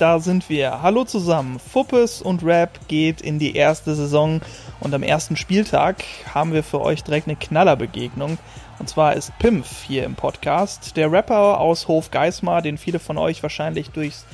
Da sind wir. Hallo zusammen. Fuppes und Rap geht in die erste Saison und am ersten Spieltag haben wir für euch direkt eine Knallerbegegnung. Und zwar ist Pimpf hier im Podcast, der Rapper aus Hof Geismar, den viele von euch wahrscheinlich durchs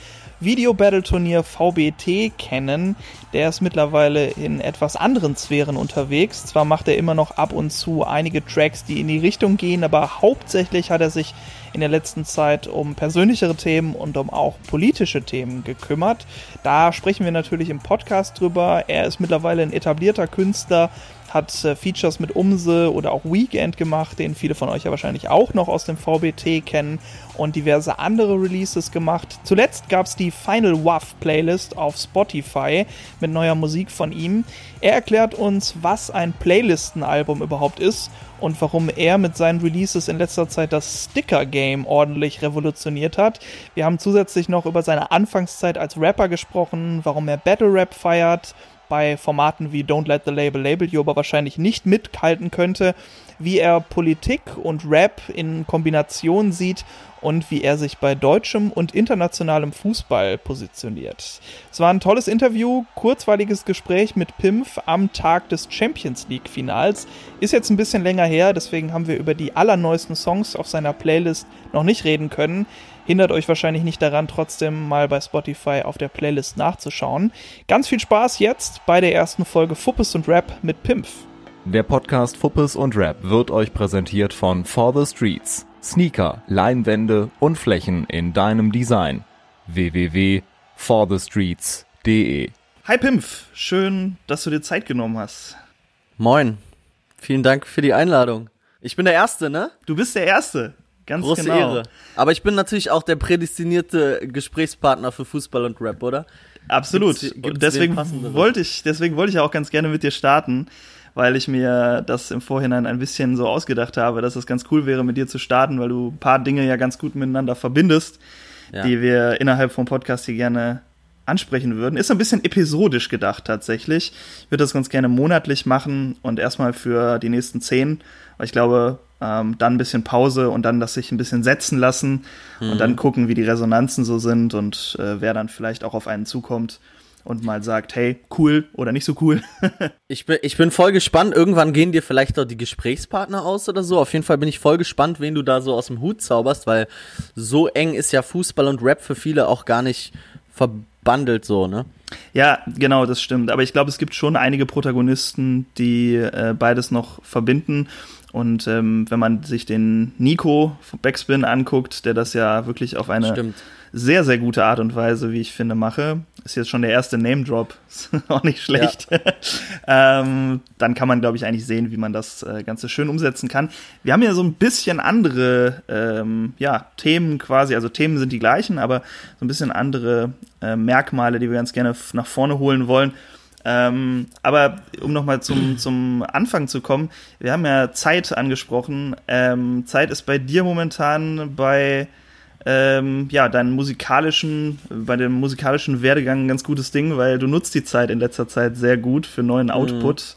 Video-Battle-Turnier VBT kennen. Der ist mittlerweile in etwas anderen Sphären unterwegs. Zwar macht er immer noch ab und zu einige Tracks, die in die Richtung gehen, aber hauptsächlich hat er sich in der letzten Zeit um persönlichere Themen und um auch politische Themen gekümmert. Da sprechen wir natürlich im Podcast drüber. Er ist mittlerweile ein etablierter Künstler, hat äh, Features mit Umse oder auch Weekend gemacht, den viele von euch ja wahrscheinlich auch noch aus dem VBT kennen und diverse andere Releases gemacht. Zuletzt gab es die Final Waff Playlist auf Spotify mit neuer Musik von ihm. Er erklärt uns, was ein Playlistenalbum überhaupt ist und warum er mit seinen Releases in letzter Zeit das Sticker-Game ordentlich revolutioniert hat. Wir haben zusätzlich noch über seine Anfangszeit als Rapper gesprochen, warum er Battle Rap feiert, bei Formaten wie Don't Let the Label Label You aber wahrscheinlich nicht mithalten könnte, wie er Politik und Rap in Kombination sieht und wie er sich bei deutschem und internationalem Fußball positioniert. Es war ein tolles Interview, kurzweiliges Gespräch mit Pimpf am Tag des Champions League Finals. Ist jetzt ein bisschen länger her, deswegen haben wir über die allerneuesten Songs auf seiner Playlist noch nicht reden können. Hindert euch wahrscheinlich nicht daran, trotzdem mal bei Spotify auf der Playlist nachzuschauen. Ganz viel Spaß jetzt bei der ersten Folge Fuppes und Rap mit Pimpf. Der Podcast Fuppes und Rap wird euch präsentiert von For the Streets. Sneaker, Leinwände und Flächen in deinem Design. www.forthestreets.de Hi Pimpf, schön, dass du dir Zeit genommen hast. Moin, vielen Dank für die Einladung. Ich bin der Erste, ne? Du bist der Erste, ganz Große genau. Ehre. Aber ich bin natürlich auch der prädestinierte Gesprächspartner für Fußball und Rap, oder? Absolut. Gibt's- gibt's deswegen wollte ich, deswegen wollte ich auch ganz gerne mit dir starten, weil ich mir das im Vorhinein ein bisschen so ausgedacht habe, dass es ganz cool wäre, mit dir zu starten, weil du ein paar Dinge ja ganz gut miteinander verbindest, Ja. die wir innerhalb vom Podcast hier gerne ansprechen würden. Ist ein bisschen episodisch gedacht tatsächlich. Ich würde das ganz gerne monatlich machen und erstmal für die nächsten zehn, weil ich glaube, ähm, dann ein bisschen Pause und dann das sich ein bisschen setzen lassen und dann gucken, wie die Resonanzen so sind und äh, wer dann vielleicht auch auf einen zukommt und mal sagt, hey, cool oder nicht so cool. Ich bin, ich bin voll gespannt. Irgendwann gehen dir vielleicht auch die Gesprächspartner aus oder so. Auf jeden Fall bin ich voll gespannt, wen du da so aus dem Hut zauberst, weil so eng ist ja Fußball und Rap für viele auch gar nicht verbandelt so, ne? Ja, genau, das stimmt. Aber ich glaube, es gibt schon einige Protagonisten, die äh, beides noch verbinden. Und ähm, wenn man sich den Nico von Backspin anguckt, der das ja wirklich auf eine Stimmt. sehr, sehr gute Art und Weise, wie ich finde, mache, ist jetzt schon der erste Name-Drop, ist auch nicht schlecht. ähm, dann kann man, glaube ich, eigentlich sehen, wie man das äh, Ganze schön umsetzen kann. Wir haben ja so ein bisschen andere ähm, ja, Themen quasi, also Themen sind die gleichen, aber so ein bisschen andere äh, Merkmale, die wir ganz gerne nach vorne holen wollen. Ähm, aber um nochmal zum, zum Anfang zu kommen, wir haben ja Zeit angesprochen. Ähm, Zeit ist bei dir momentan bei ähm, ja, deinen musikalischen, bei dem musikalischen Werdegang ein ganz gutes Ding, weil du nutzt die Zeit in letzter Zeit sehr gut für neuen Output.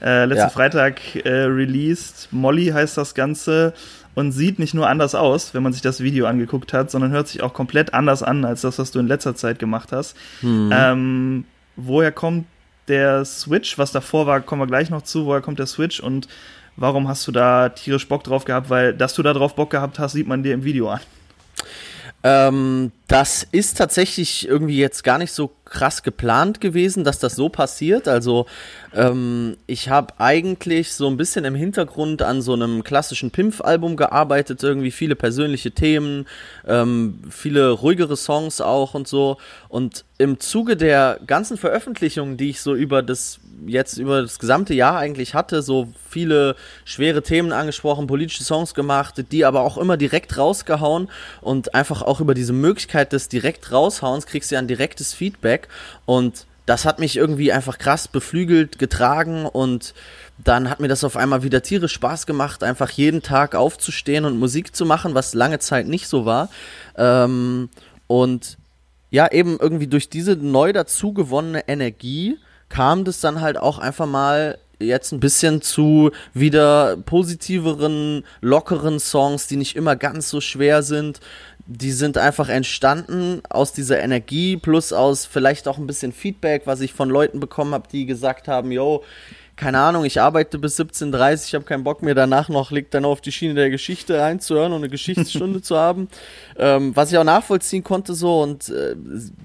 Äh, letzten Ja. Freitag äh, released, Molly heißt das Ganze und sieht nicht nur anders aus, wenn man sich das Video angeguckt hat, sondern hört sich auch komplett anders an als das, was du in letzter Zeit gemacht hast. Ähm, woher kommt der Switch? Was davor war, kommen wir gleich noch zu. Woher kommt der Switch und warum hast du da tierisch Bock drauf gehabt? Weil, dass du da drauf Bock gehabt hast, sieht man dir im Video an. Ähm, das ist tatsächlich irgendwie jetzt gar nicht so krass geplant gewesen, dass das so passiert. Also ähm, ich habe eigentlich so ein bisschen im Hintergrund an so einem klassischen Pimpf-Album gearbeitet, irgendwie viele persönliche Themen, ähm, viele ruhigere Songs auch und so. Und im Zuge der ganzen Veröffentlichungen, die ich so über das jetzt über das gesamte Jahr eigentlich hatte, so viele schwere Themen angesprochen, politische Songs gemacht, die aber auch immer direkt rausgehauen und einfach auch über diese Möglichkeit des direkt raushauens kriegst du ja ein direktes Feedback und das hat mich irgendwie einfach krass beflügelt, getragen und dann hat mir das auf einmal wieder tierisch Spaß gemacht, einfach jeden Tag aufzustehen und Musik zu machen, was lange Zeit nicht so war. Ähm, und ja, eben irgendwie durch diese neu dazu gewonnene Energie kam das dann halt auch einfach mal jetzt ein bisschen zu wieder positiveren, lockeren Songs, die nicht immer ganz so schwer sind, die sind einfach entstanden aus dieser Energie plus aus vielleicht auch ein bisschen Feedback, was ich von Leuten bekommen habe, die gesagt haben, yo, keine Ahnung, ich arbeite bis 17.30 ich habe keinen Bock mehr danach noch, liegt dann auf die Schiene der Geschichte reinzuhören und eine Geschichtsstunde zu haben. Ähm, was ich auch nachvollziehen konnte so und äh,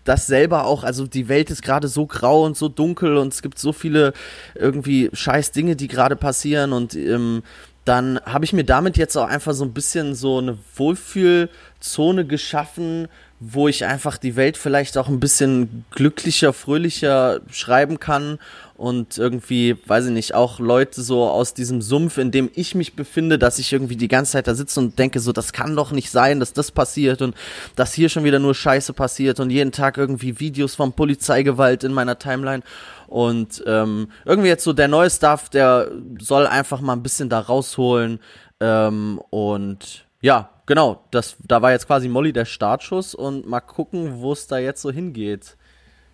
das selber auch, also die Welt ist gerade so grau und so dunkel und es gibt so viele irgendwie scheiß Dinge, die gerade passieren und ähm, dann habe ich mir damit jetzt auch einfach so ein bisschen so eine Wohlfühlzone geschaffen, wo ich einfach die Welt vielleicht auch ein bisschen glücklicher, fröhlicher schreiben kann und irgendwie, weiß ich nicht, auch Leute so aus diesem Sumpf, in dem ich mich befinde, dass ich irgendwie die ganze Zeit da sitze und denke, so, das kann doch nicht sein, dass das passiert und dass hier schon wieder nur Scheiße passiert und jeden Tag irgendwie Videos von Polizeigewalt in meiner Timeline. Und ähm, irgendwie jetzt so der neue Stuff, der soll einfach mal ein bisschen da rausholen. Ähm, und ja, genau, das, da war jetzt quasi Molly der Startschuss und mal gucken, wo es da jetzt so hingeht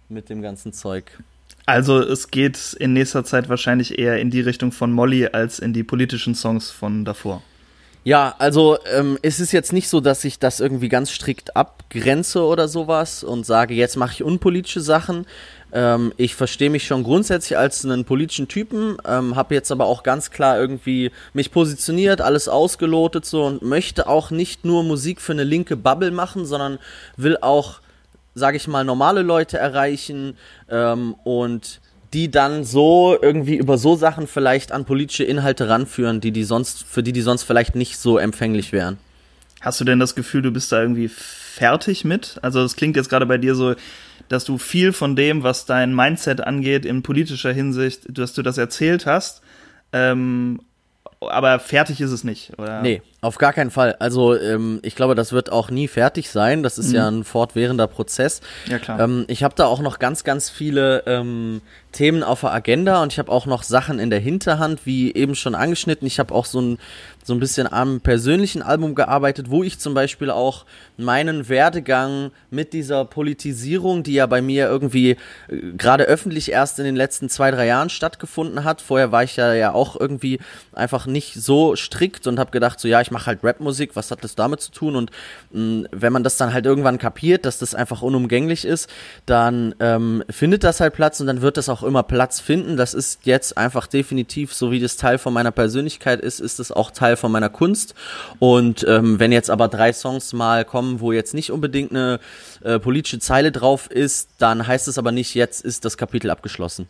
mit dem ganzen Zeug. Also es geht in nächster Zeit wahrscheinlich eher in die Richtung von Molly als in die politischen Songs von davor. Ja, also ähm, es ist jetzt nicht so, dass ich das irgendwie ganz strikt abgrenze oder sowas und sage, jetzt mache ich unpolitische Sachen. Ähm, ich verstehe mich schon grundsätzlich als einen politischen Typen, ähm, habe jetzt aber auch ganz klar irgendwie mich positioniert, alles ausgelotet so und möchte auch nicht nur Musik für eine linke Bubble machen, sondern will auch sage ich mal, normale Leute erreichen ähm, und die dann so irgendwie über so Sachen vielleicht an politische Inhalte ranführen, die die sonst, für die die sonst vielleicht nicht so empfänglich wären. Hast du denn das Gefühl, du bist da irgendwie fertig mit? Also es klingt jetzt gerade bei dir so, dass du viel von dem, was dein Mindset angeht, in politischer Hinsicht, dass du das erzählt hast. Ähm, aber fertig ist es nicht, oder? Nee, auf gar keinen Fall. Also ähm, ich glaube, das wird auch nie fertig sein. Das ist mhm. ja ein fortwährender Prozess. Ja, klar. Ähm, ich habe da auch noch ganz, ganz viele ähm, Themen auf der Agenda und ich habe auch noch Sachen in der Hinterhand, wie eben schon angeschnitten. Ich habe auch so ein, so ein bisschen am persönlichen Album gearbeitet, wo ich zum Beispiel auch meinen Werdegang mit dieser Politisierung, die ja bei mir irgendwie äh, gerade öffentlich erst in den letzten zwei, drei Jahren stattgefunden hat. Vorher war ich ja, ja auch irgendwie einfach nicht so strikt und habe gedacht, so ja, ich mache halt Rapmusik, was hat das damit zu tun? Und mh, wenn man das dann halt irgendwann kapiert, dass das einfach unumgänglich ist, dann ähm, findet das halt Platz und dann wird das auch immer Platz finden. Das ist jetzt einfach definitiv, so wie das Teil von meiner Persönlichkeit ist, ist es auch Teil von meiner Kunst. Und ähm, wenn jetzt aber drei Songs mal kommen, wo jetzt nicht unbedingt eine äh, politische Zeile drauf ist, dann heißt es aber nicht, jetzt ist das Kapitel abgeschlossen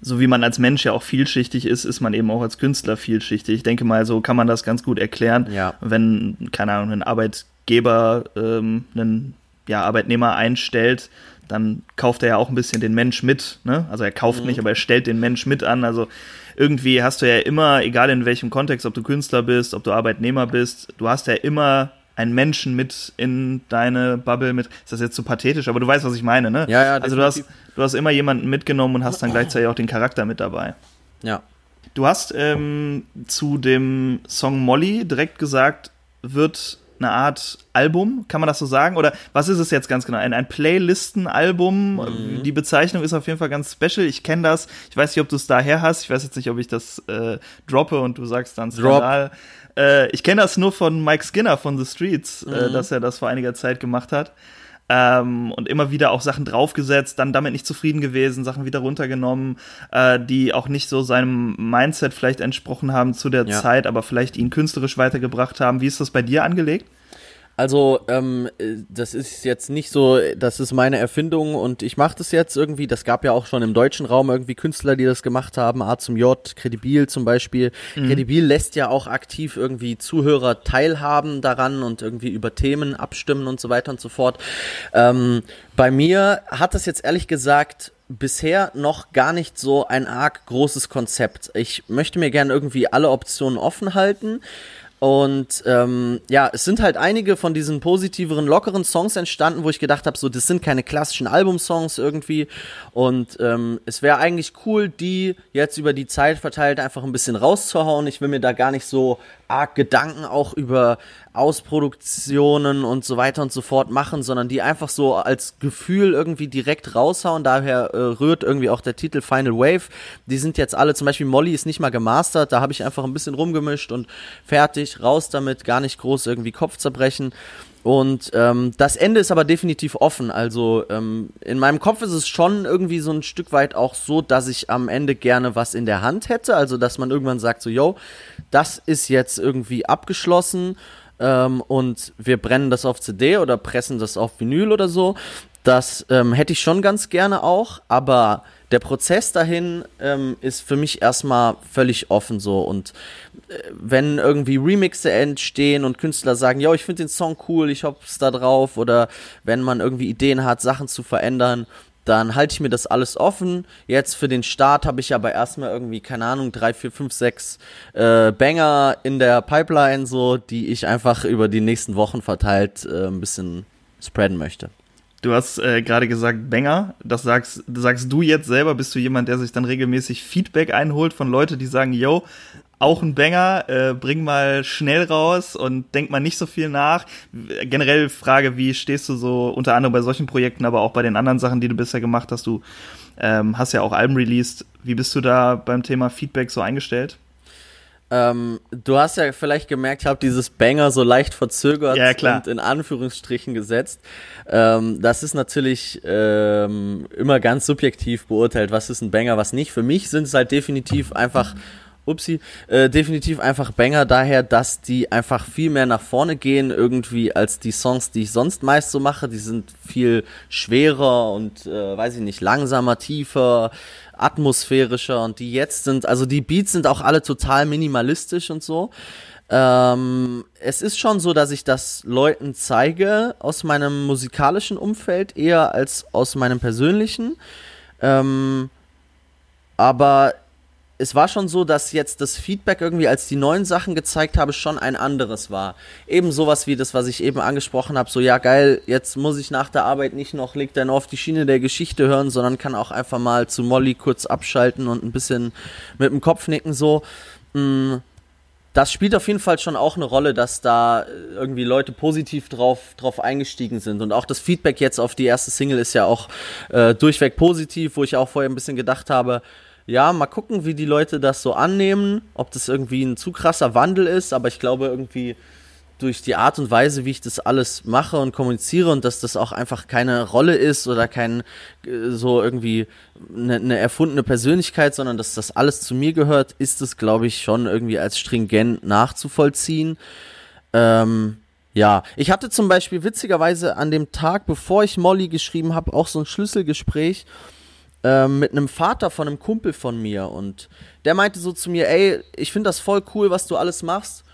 so wie man als Mensch ja auch vielschichtig ist, ist man eben auch als Künstler vielschichtig. Ich denke mal, so kann man das ganz gut erklären. Ja. Wenn, keine Ahnung, ein Arbeitgeber ähm, einen ja, Arbeitnehmer einstellt, dann kauft er ja auch ein bisschen den Mensch mit. Ne? Also er kauft mhm. nicht, aber er stellt den Mensch mit an. Also irgendwie hast du ja immer, egal in welchem Kontext, ob du Künstler bist, ob du Arbeitnehmer bist, du hast ja immer einen Menschen mit in deine Bubble mit. Ist das jetzt zu so pathetisch, aber du weißt, was ich meine, ne? Ja, ja. Also du hast, du hast immer jemanden mitgenommen und hast dann gleichzeitig auch den Charakter mit dabei. Ja. Du hast ähm, zu dem Song Molly direkt gesagt, wird eine Art Album, kann man das so sagen? Oder was ist es jetzt ganz genau? Ein, ein Playlisten-Album? Mhm. Die Bezeichnung ist auf jeden Fall ganz special. Ich kenne das. Ich weiß nicht, ob du es daher hast. Ich weiß jetzt nicht, ob ich das äh, droppe und du sagst dann Skandal. Drop. Äh, ich kenne das nur von Mike Skinner von The Streets, äh, mhm. äh, dass er das vor einiger Zeit gemacht hat. Ähm, und immer wieder auch Sachen draufgesetzt, dann damit nicht zufrieden gewesen, Sachen wieder runtergenommen, äh, die auch nicht so seinem Mindset vielleicht entsprochen haben zu der ja. Zeit, aber vielleicht ihn künstlerisch weitergebracht haben. Wie ist das bei dir angelegt? Also, ähm, das ist jetzt nicht so, das ist meine Erfindung und ich mache das jetzt irgendwie. Das gab ja auch schon im deutschen Raum irgendwie Künstler, die das gemacht haben. A zum J, Credibil zum Beispiel. Mhm. Credibil lässt ja auch aktiv irgendwie Zuhörer teilhaben daran und irgendwie über Themen abstimmen und so weiter und so fort. Ähm, bei mir hat das jetzt ehrlich gesagt bisher noch gar nicht so ein arg großes Konzept. Ich möchte mir gerne irgendwie alle Optionen offen halten. Und ähm, ja, es sind halt einige von diesen positiveren, lockeren Songs entstanden, wo ich gedacht habe, so, das sind keine klassischen Albumsongs irgendwie. Und ähm, es wäre eigentlich cool, die jetzt über die Zeit verteilt einfach ein bisschen rauszuhauen. Ich will mir da gar nicht so arg Gedanken auch über Ausproduktionen und so weiter und so fort machen, sondern die einfach so als Gefühl irgendwie direkt raushauen. Daher äh, rührt irgendwie auch der Titel Final Wave. Die sind jetzt alle, zum Beispiel Molly ist nicht mal gemastert, da habe ich einfach ein bisschen rumgemischt und fertig, raus damit, gar nicht groß irgendwie Kopf zerbrechen. Und ähm, das Ende ist aber definitiv offen. Also ähm, in meinem Kopf ist es schon irgendwie so ein Stück weit auch so, dass ich am Ende gerne was in der Hand hätte. Also dass man irgendwann sagt so, yo, das ist jetzt irgendwie abgeschlossen ähm, und wir brennen das auf CD oder pressen das auf Vinyl oder so. Das ähm, hätte ich schon ganz gerne auch, aber der Prozess dahin ähm, ist für mich erstmal völlig offen so. Und äh, wenn irgendwie Remixe entstehen und Künstler sagen, ja, ich finde den Song cool, ich hoff's da drauf, oder wenn man irgendwie Ideen hat, Sachen zu verändern, dann halte ich mir das alles offen. Jetzt für den Start habe ich aber erstmal irgendwie, keine Ahnung, drei, vier, fünf, sechs äh, Banger in der Pipeline, so, die ich einfach über die nächsten Wochen verteilt äh, ein bisschen spreaden möchte. Du hast äh, gerade gesagt Banger. Das sagst, sagst du jetzt selber. Bist du jemand, der sich dann regelmäßig Feedback einholt von Leuten, die sagen, yo, auch ein Banger, äh, bring mal schnell raus und denk mal nicht so viel nach. Generell Frage, wie stehst du so unter anderem bei solchen Projekten, aber auch bei den anderen Sachen, die du bisher gemacht hast? Du ähm, hast ja auch Alben released. Wie bist du da beim Thema Feedback so eingestellt? Ähm, du hast ja vielleicht gemerkt, ich habe dieses Banger so leicht verzögert ja, klar. und in Anführungsstrichen gesetzt. Ähm, das ist natürlich ähm, immer ganz subjektiv beurteilt, was ist ein Banger, was nicht. Für mich sind es halt definitiv einfach upsi, äh, definitiv einfach Banger daher, dass die einfach viel mehr nach vorne gehen irgendwie als die Songs, die ich sonst meist so mache. Die sind viel schwerer und, äh, weiß ich nicht, langsamer, tiefer, atmosphärischer und die jetzt sind, also die Beats sind auch alle total minimalistisch und so. Ähm, es ist schon so, dass ich das Leuten zeige aus meinem musikalischen Umfeld eher als aus meinem persönlichen. Ähm, aber es war schon so, dass jetzt das Feedback irgendwie, als die neuen Sachen gezeigt habe, schon ein anderes war. Eben sowas wie das, was ich eben angesprochen habe, so ja geil, jetzt muss ich nach der Arbeit nicht noch Leg dann auf die Schiene der Geschichte hören, sondern kann auch einfach mal zu Molly kurz abschalten und ein bisschen mit dem Kopf nicken so. Mm, das spielt auf jeden Fall schon auch eine Rolle, dass da irgendwie Leute positiv drauf, drauf eingestiegen sind. Und auch das Feedback jetzt auf die erste Single ist ja auch äh, durchweg positiv, wo ich auch vorher ein bisschen gedacht habe, ja, mal gucken, wie die Leute das so annehmen, ob das irgendwie ein zu krasser Wandel ist, aber ich glaube irgendwie durch die Art und Weise, wie ich das alles mache und kommuniziere und dass das auch einfach keine Rolle ist oder kein äh, so irgendwie eine, eine erfundene Persönlichkeit, sondern dass das alles zu mir gehört, ist es, glaube ich, schon irgendwie als stringent nachzuvollziehen. Ähm, ja, ich hatte zum Beispiel witzigerweise an dem Tag, bevor ich Molly geschrieben habe, auch so ein Schlüsselgespräch ähm, mit einem Vater von einem Kumpel von mir und der meinte so zu mir, ey, ich finde das voll cool, was du alles machst.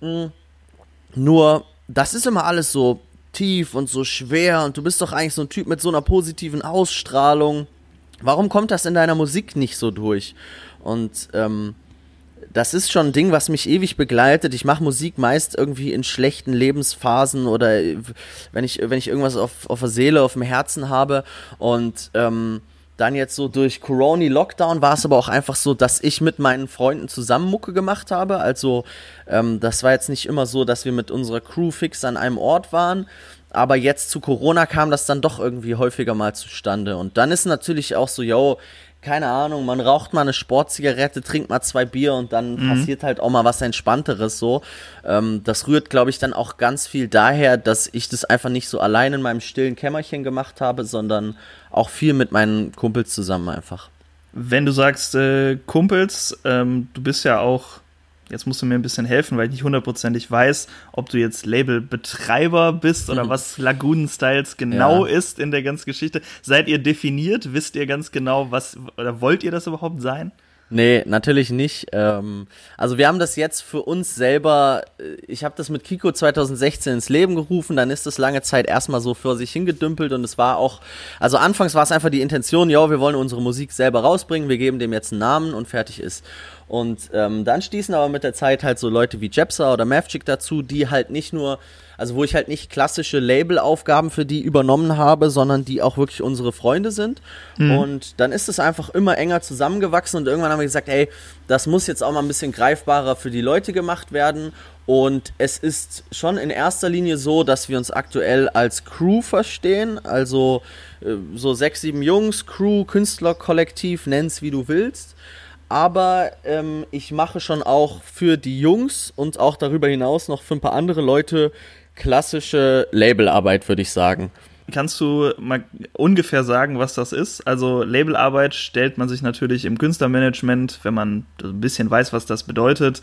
Mhm. Nur, das ist immer alles so tief und so schwer und du bist doch eigentlich so ein Typ mit so einer positiven Ausstrahlung. Warum kommt das in deiner Musik nicht so durch? Und ähm, das ist schon ein Ding, was mich ewig begleitet. Ich mache Musik meist irgendwie in schlechten Lebensphasen oder wenn ich, wenn ich irgendwas auf, auf der Seele, auf dem Herzen habe. Und ähm, dann jetzt so durch Corona Lockdown war es aber auch einfach so, dass ich mit meinen Freunden zusammen Mucke gemacht habe. Also ähm, das war jetzt nicht immer so, dass wir mit unserer Crew fix an einem Ort waren. Aber jetzt zu Corona kam das dann doch irgendwie häufiger mal zustande. Und dann ist natürlich auch so, yo, keine Ahnung, man raucht mal eine Sportzigarette, trinkt mal zwei Bier und dann mhm. passiert halt auch mal was Entspannteres so. Ähm, das rührt, glaube ich, dann auch ganz viel daher, dass ich das einfach nicht so allein in meinem stillen Kämmerchen gemacht habe, sondern auch viel mit meinen Kumpels zusammen einfach. Wenn du sagst äh, Kumpels, ähm, du bist ja auch jetzt musst du mir ein bisschen helfen, weil ich nicht hundertprozentig weiß, ob du jetzt Labelbetreiber bist oder mhm. was Lagoon Styles genau ja. ist in der ganzen Geschichte. Seid ihr definiert? Wisst ihr ganz genau, was oder wollt ihr das überhaupt sein? Nee, natürlich nicht. Ähm, also wir haben das jetzt für uns selber, äh, ich habe das mit Kiko 2016 ins Leben gerufen, dann ist das lange Zeit erstmal so für sich hingedümpelt und es war auch, also anfangs war es einfach die Intention, ja, wir wollen unsere Musik selber rausbringen, wir geben dem jetzt einen Namen und fertig ist. Und ähm, dann stießen aber mit der Zeit halt so Leute wie Jepsa oder Mavchick dazu, die halt nicht nur, also wo ich halt nicht klassische Labelaufgaben für die übernommen habe, sondern die auch wirklich unsere Freunde sind. Mhm. Und dann ist es einfach immer enger zusammengewachsen und irgendwann haben wir gesagt, ey, das muss jetzt auch mal ein bisschen greifbarer für die Leute gemacht werden. Und es ist schon in erster Linie so, dass wir uns aktuell als Crew verstehen. Also äh, so sechs, sieben Jungs, Crew, Künstlerkollektiv, nenn's wie du willst aber ähm, ich mache schon auch für die Jungs und auch darüber hinaus noch für ein paar andere Leute klassische Labelarbeit, würde ich sagen. Kannst du mal ungefähr sagen, was das ist? Also Labelarbeit stellt man sich natürlich im Künstlermanagement, wenn man ein bisschen weiß, was das bedeutet,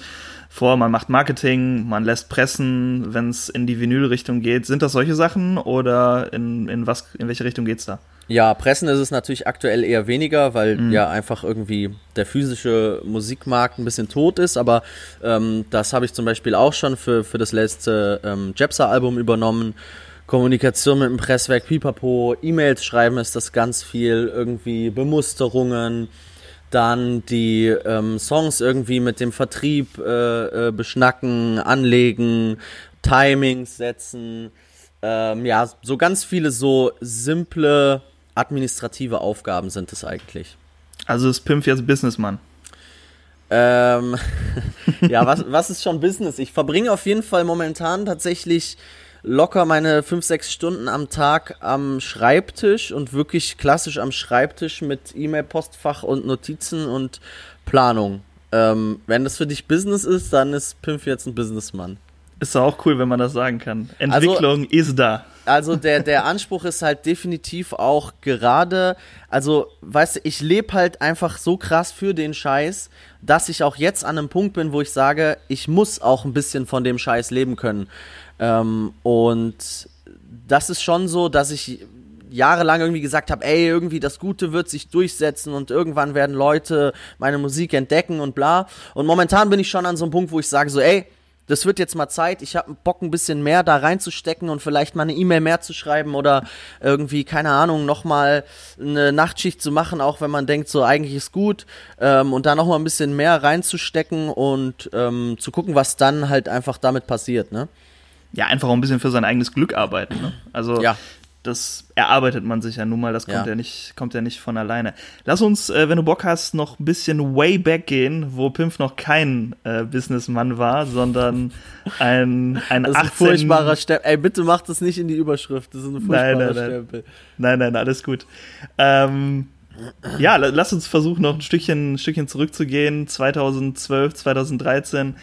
vor. Man macht Marketing, man lässt pressen, wenn es in die Vinylrichtung geht. Sind das solche Sachen oder in, in, was, in welche Richtung geht es da? Ja, pressen ist es natürlich aktuell eher weniger, weil mhm. ja einfach irgendwie der physische Musikmarkt ein bisschen tot ist. Aber ähm, das habe ich zum Beispiel auch schon für, für das letzte ähm, Jepsa-Album übernommen. Kommunikation mit dem Presswerk, Pipapo, E-Mails schreiben ist das ganz viel, irgendwie Bemusterungen, dann die ähm, Songs irgendwie mit dem Vertrieb äh, äh, beschnacken, anlegen, Timings setzen, ähm, ja, so ganz viele so simple administrative Aufgaben sind es eigentlich. Also ist Pimp jetzt Businessman? Ähm, ja, was, was ist schon Business? Ich verbringe auf jeden Fall momentan tatsächlich locker meine 5, 6 Stunden am Tag am Schreibtisch und wirklich klassisch am Schreibtisch mit E-Mail-Postfach und Notizen und Planung. Ähm, wenn das für dich Business ist, dann ist Pimp jetzt ein Businessmann. Ist doch auch cool, wenn man das sagen kann. Entwicklung also, ist da. Also der, der Anspruch ist halt definitiv auch gerade, also weißt du, ich lebe halt einfach so krass für den Scheiß, dass ich auch jetzt an einem Punkt bin, wo ich sage, ich muss auch ein bisschen von dem Scheiß leben können. Ähm, und das ist schon so, dass ich jahrelang irgendwie gesagt habe, ey, irgendwie das Gute wird sich durchsetzen und irgendwann werden Leute meine Musik entdecken und bla. Und momentan bin ich schon an so einem Punkt, wo ich sage so, ey, das wird jetzt mal Zeit, ich habe Bock ein bisschen mehr da reinzustecken und vielleicht mal eine E-Mail mehr zu schreiben oder irgendwie, keine Ahnung, nochmal eine Nachtschicht zu machen, auch wenn man denkt, so eigentlich ist gut ähm, und da nochmal ein bisschen mehr reinzustecken und ähm, zu gucken, was dann halt einfach damit passiert, ne? Ja, einfach auch ein bisschen für sein eigenes Glück arbeiten. Ne? Also ja. das erarbeitet man sich ja nun mal, das kommt ja, ja nicht, kommt ja nicht von alleine. Lass uns, äh, wenn du Bock hast, noch ein bisschen way back gehen, wo Pimpf noch kein äh, Businessmann war, sondern ein, ein das ist 18... ein furchtbarer Stempel. Ey, bitte mach das nicht in die Überschrift, das ist ein furchtbarer nein, nein, Stempel. Nein, nein, alles gut. Ähm, ja, lass uns versuchen, noch ein Stückchen, ein Stückchen zurückzugehen. 2012, 2013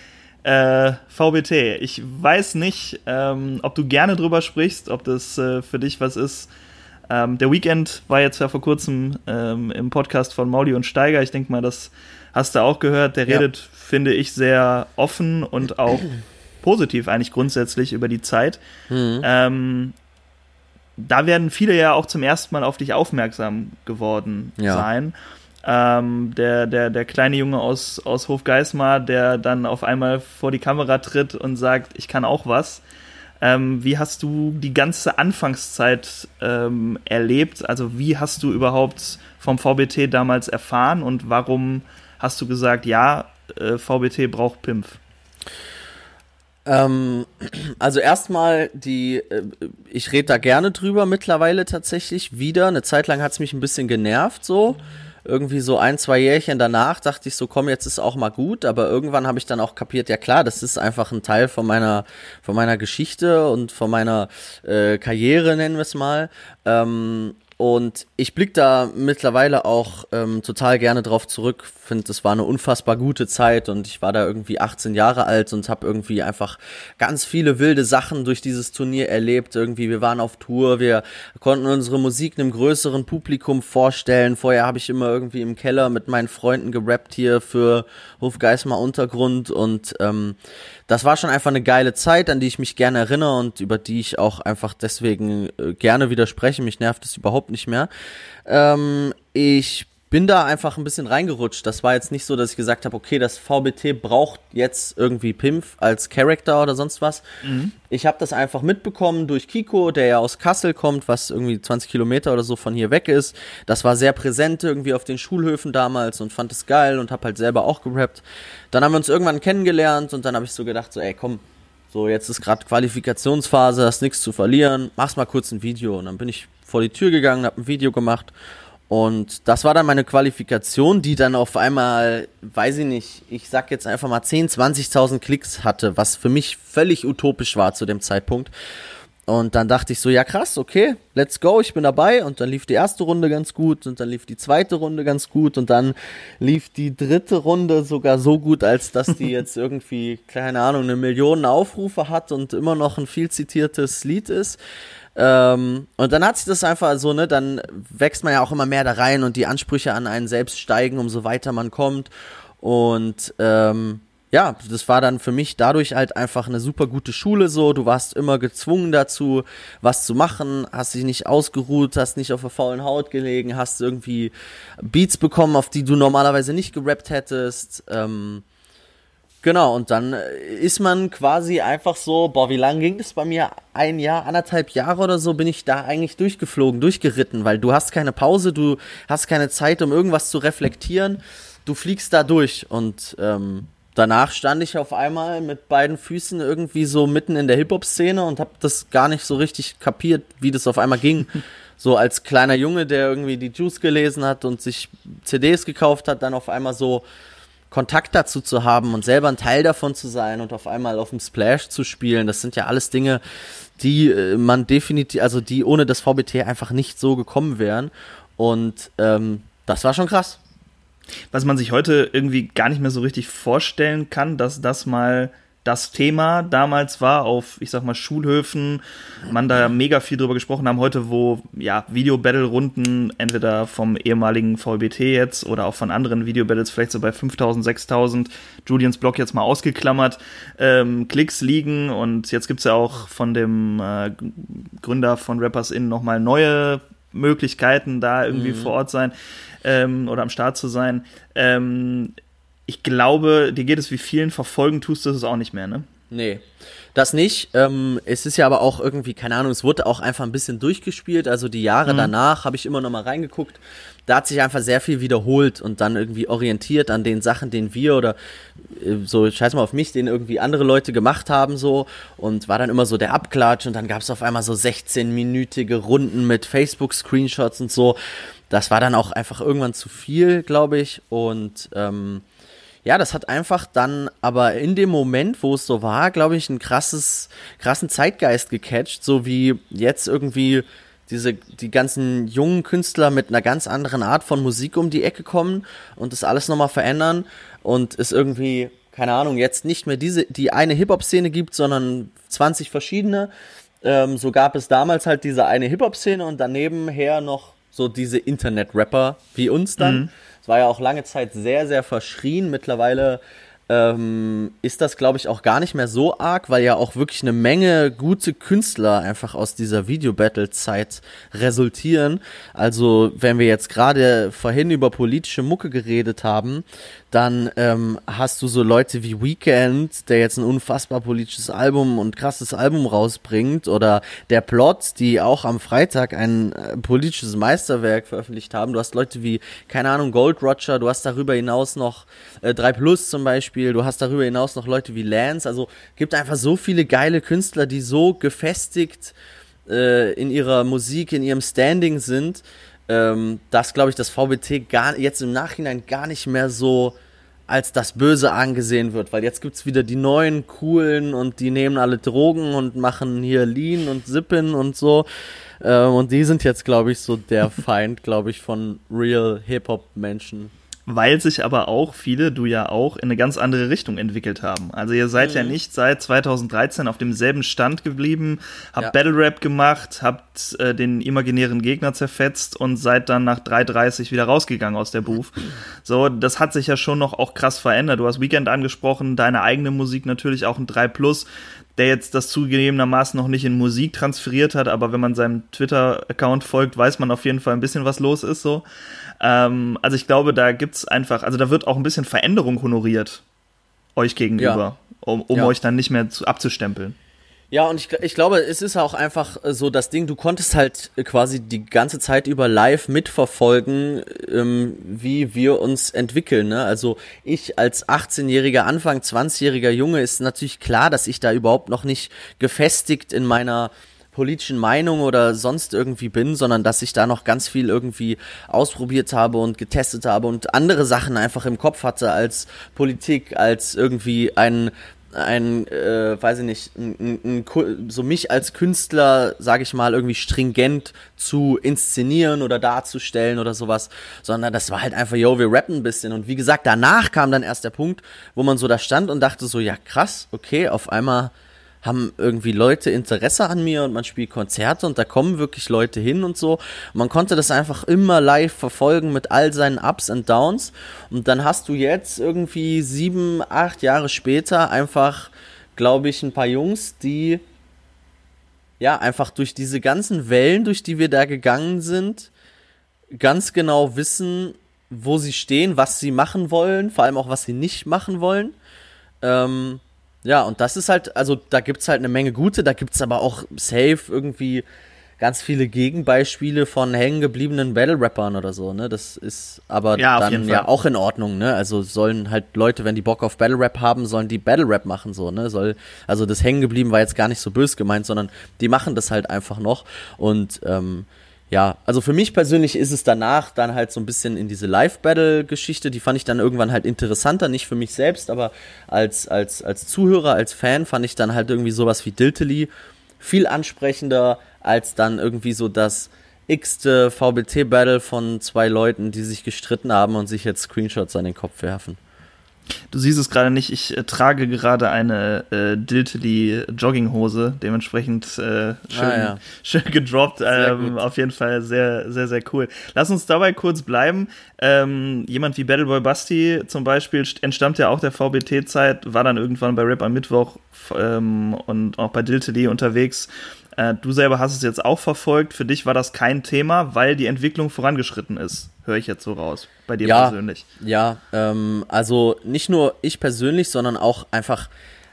äh, VBT. Ich weiß nicht, ähm, ob du gerne drüber sprichst, ob das äh, für dich was ist. Ähm, der Weekend war jetzt ja vor kurzem ähm, im Podcast von Mauli und Steiger. Ich denke mal, das hast du auch gehört. Der ja. redet, finde ich, sehr offen und auch positiv eigentlich grundsätzlich über die Zeit. Mhm. Ähm, da werden viele ja auch zum ersten Mal auf dich aufmerksam geworden ja. sein. Ähm, der, der, der kleine Junge aus, aus Hofgeismar, der dann auf einmal vor die Kamera tritt und sagt, ich kann auch was. Ähm, wie hast du die ganze Anfangszeit ähm, erlebt? Also wie hast du überhaupt vom VBT damals erfahren und warum hast du gesagt, ja, äh, VBT braucht Pimpf? Ähm, also erstmal die, äh, ich rede da gerne drüber mittlerweile tatsächlich wieder. Eine Zeit lang hat es mich ein bisschen genervt so. Mhm irgendwie so ein, zwei Jährchen danach dachte ich so, komm, jetzt ist auch mal gut, aber irgendwann habe ich dann auch kapiert, ja klar, das ist einfach ein Teil von meiner, von meiner Geschichte und von meiner äh, Karriere, nennen wir es mal. Ähm, und ich blicke da mittlerweile auch ähm, total gerne drauf zurück. Finde, das war eine unfassbar gute Zeit und ich war da irgendwie 18 Jahre alt und habe irgendwie einfach ganz viele wilde Sachen durch dieses Turnier erlebt. Irgendwie, wir waren auf Tour, wir konnten unsere Musik einem größeren Publikum vorstellen. Vorher habe ich immer irgendwie im Keller mit meinen Freunden gerappt hier für Hofgeismar Untergrund und ähm, das war schon einfach eine geile Zeit, an die ich mich gerne erinnere und über die ich auch einfach deswegen äh, gerne widerspreche. Mich nervt es überhaupt nicht mehr. Ähm, ich bin da einfach ein bisschen reingerutscht. Das war jetzt nicht so, dass ich gesagt habe, okay, das VBT braucht jetzt irgendwie Pimpf als Character oder sonst was. Mhm. Ich habe das einfach mitbekommen durch Kiko, der ja aus Kassel kommt, was irgendwie 20 Kilometer oder so von hier weg ist. Das war sehr präsent irgendwie auf den Schulhöfen damals und fand es geil und habe halt selber auch gerappt. Dann haben wir uns irgendwann kennengelernt und dann habe ich so gedacht, so ey, komm, so jetzt ist gerade Qualifikationsphase, hast nichts zu verlieren, mach's mal kurz ein Video. Und dann bin ich vor die Tür gegangen, habe ein Video gemacht und das war dann meine Qualifikation, die dann auf einmal, weiß ich nicht, ich sag jetzt einfach mal 10, 20.000 Klicks hatte, was für mich völlig utopisch war zu dem Zeitpunkt. und dann dachte ich so, ja krass, okay, let's go, ich bin dabei. Und dann lief die erste Runde ganz gut und dann lief die zweite Runde ganz gut und dann lief die dritte Runde sogar so gut, als dass die jetzt irgendwie, keine Ahnung, eine Million Aufrufe hat und immer noch ein viel zitiertes Lied ist. Ähm, und dann hat sich das einfach so, ne, dann wächst man ja auch immer mehr da rein und die Ansprüche an einen selbst steigen, umso weiter man kommt. Und ähm, ja, das war dann für mich dadurch halt einfach eine super gute Schule so. Du warst immer gezwungen dazu, was zu machen, hast dich nicht ausgeruht, hast nicht auf der faulen Haut gelegen, hast irgendwie Beats bekommen, auf die du normalerweise nicht gerappt hättest. Ähm, genau, und dann ist man quasi einfach so, boah, wie lange ging das bei mir? Ein Jahr, anderthalb Jahre oder so bin ich da eigentlich durchgeflogen, durchgeritten, weil du hast keine Pause, du hast keine Zeit, um irgendwas zu reflektieren. Du fliegst da durch und ähm, danach stand ich auf einmal mit beiden Füßen irgendwie so mitten in der Hip-Hop-Szene und habe das gar nicht so richtig kapiert, wie das auf einmal ging. so als kleiner Junge, der irgendwie die Juice gelesen hat und sich CDs gekauft hat, dann auf einmal so Kontakt dazu zu haben und selber ein Teil davon zu sein und auf einmal auf dem Splash zu spielen, das sind ja alles Dinge, die äh, man definitiv, also die ohne das VBT einfach nicht so gekommen wären. Und ähm, das war schon krass was man sich heute irgendwie gar nicht mehr so richtig vorstellen kann, dass das mal das Thema damals war auf, ich sag mal, Schulhöfen, man da mega viel drüber gesprochen haben, heute, wo ja Video-Battle-Runden entweder vom ehemaligen VBT jetzt oder auch von anderen Video-Battles vielleicht so bei 5000, 6000, Julians Blog jetzt mal ausgeklammert, ähm, Klicks liegen und jetzt gibt's ja auch von dem äh, Gründer von Rappers In nochmal neue Möglichkeiten, da irgendwie mhm. vor Ort sein ähm, oder am Start zu sein. Ähm, ich glaube, dir geht es wie vielen verfolgen, tust du es auch nicht mehr, ne? Nee, das nicht. Ähm, es ist ja aber auch irgendwie, keine Ahnung, es wurde auch einfach ein bisschen durchgespielt. Also die Jahre mhm. danach habe ich immer noch mal reingeguckt. Da hat sich einfach sehr viel wiederholt und dann irgendwie orientiert an den Sachen, den wir oder äh, so, scheiß mal auf mich, den irgendwie andere Leute gemacht haben so und war dann immer so der Abklatsch und dann gab es auf einmal so 16-minütige Runden mit Facebook-Screenshots und so das war dann auch einfach irgendwann zu viel, glaube ich. Und ähm, ja, das hat einfach dann aber in dem Moment, wo es so war, glaube ich, einen krasses, krassen Zeitgeist gecatcht, so wie jetzt irgendwie diese, die ganzen jungen Künstler mit einer ganz anderen Art von Musik um die Ecke kommen und das alles nochmal verändern und es irgendwie, keine Ahnung, jetzt nicht mehr diese, die eine Hip-Hop-Szene gibt, sondern 20 verschiedene. Ähm, so gab es damals halt diese eine Hip-Hop-Szene und daneben her noch so diese Internet-Rapper wie uns dann. Mhm. War ja auch lange Zeit sehr, sehr verschrien. Mittlerweile ähm, ist das, glaube ich, auch gar nicht mehr so arg, weil ja auch wirklich eine Menge gute Künstler einfach aus dieser Video-Battle-Zeit resultieren. Also, wenn wir jetzt gerade vorhin über politische Mucke geredet haben, dann ähm, hast du so Leute wie Weekend, der jetzt ein unfassbar politisches Album und krasses Album rausbringt, oder der Plot, die auch am Freitag ein äh, politisches Meisterwerk veröffentlicht haben. Du hast Leute wie, keine Ahnung, Gold Roger, du hast darüber hinaus noch äh, 3 Plus zum Beispiel, du hast darüber hinaus noch Leute wie Lance. Also gibt einfach so viele geile Künstler, die so gefestigt äh, in ihrer Musik, in ihrem Standing sind ähm, dass, glaube ich, das VBT gar, jetzt im Nachhinein gar nicht mehr so als das Böse angesehen wird, weil jetzt gibt es wieder die neuen coolen und die nehmen alle Drogen und machen hier Lean und Sippen und so. Ähm, und die sind jetzt, glaube ich, so der Feind, glaube ich, von real Hip-Hop-Menschen weil sich aber auch viele, du ja auch, in eine ganz andere Richtung entwickelt haben. Also ihr seid mhm. ja nicht seit 2013 auf demselben Stand geblieben, habt ja. Battle Rap gemacht, habt äh, den imaginären Gegner zerfetzt und seid dann nach 3.30 wieder rausgegangen aus der Booth. So, das hat sich ja schon noch auch krass verändert. Du hast Weekend angesprochen, deine eigene Musik natürlich auch ein 3 Plus der jetzt das zugegebenermaßen noch nicht in Musik transferiert hat, aber wenn man seinem Twitter-Account folgt, weiß man auf jeden Fall ein bisschen, was los ist so. Ähm, also ich glaube, da gibt's einfach, also da wird auch ein bisschen Veränderung honoriert euch gegenüber, ja. um, um ja. euch dann nicht mehr zu, abzustempeln. Ja, und ich, ich glaube, es ist auch einfach äh, so das Ding, du konntest halt äh, quasi die ganze Zeit über live mitverfolgen, ähm, wie wir uns entwickeln. Ne? Also ich als 18-jähriger, Anfang 20-jähriger Junge ist natürlich klar, dass ich da überhaupt noch nicht gefestigt in meiner politischen Meinung oder sonst irgendwie bin, sondern dass ich da noch ganz viel irgendwie ausprobiert habe und getestet habe und andere Sachen einfach im Kopf hatte als Politik, als irgendwie ein ein, äh, weiß ich nicht, ein, ein, ein, so mich als Künstler, sage ich mal, irgendwie stringent zu inszenieren oder darzustellen oder sowas, sondern das war halt einfach, yo, wir rappen ein bisschen. Und wie gesagt, danach kam dann erst der Punkt, wo man so da stand und dachte so, ja krass, okay, auf einmal haben irgendwie Leute Interesse an mir und man spielt Konzerte und da kommen wirklich Leute hin und so. Man konnte das einfach immer live verfolgen mit all seinen Ups und Downs. Und dann hast du jetzt irgendwie sieben, acht Jahre später einfach, glaube ich, ein paar Jungs, die ja einfach durch diese ganzen Wellen, durch die wir da gegangen sind, ganz genau wissen, wo sie stehen, was sie machen wollen, vor allem auch was sie nicht machen wollen. Ähm, ja, und das ist halt, also da gibt es halt eine Menge gute, da gibt es aber auch safe irgendwie ganz viele Gegenbeispiele von hängen gebliebenen Battle-Rappern oder so, ne? Das ist aber ja, dann ja auch in Ordnung, ne? Also sollen halt Leute, wenn die Bock auf Battle-Rap haben, sollen die Battle-Rap machen, so, ne? Soll, also das hängen geblieben war jetzt gar nicht so bös gemeint, sondern die machen das halt einfach noch und ähm, ja, also für mich persönlich ist es danach dann halt so ein bisschen in diese Live-Battle-Geschichte, die fand ich dann irgendwann halt interessanter, nicht für mich selbst, aber als, als, als Zuhörer, als Fan fand ich dann halt irgendwie sowas wie Diltily viel ansprechender als dann irgendwie so das x-te VBT-Battle von zwei Leuten, die sich gestritten haben und sich jetzt Screenshots an den Kopf werfen. Du siehst es gerade nicht, ich äh, trage gerade eine äh, Diltily Jogginghose, dementsprechend äh, schön, ah, ja. schön gedroppt. Ähm, auf jeden Fall sehr, sehr, sehr cool. Lass uns dabei kurz bleiben. Ähm, jemand wie Battleboy Basti zum Beispiel entstammt ja auch der VBT-Zeit, war dann irgendwann bei Rap am Mittwoch ähm, und auch bei Diltily unterwegs. Äh, du selber hast es jetzt auch verfolgt. Für dich war das kein Thema, weil die Entwicklung vorangeschritten ist. Höre ich jetzt so raus. Bei dir ja, persönlich. Ja, ähm, also nicht nur ich persönlich, sondern auch einfach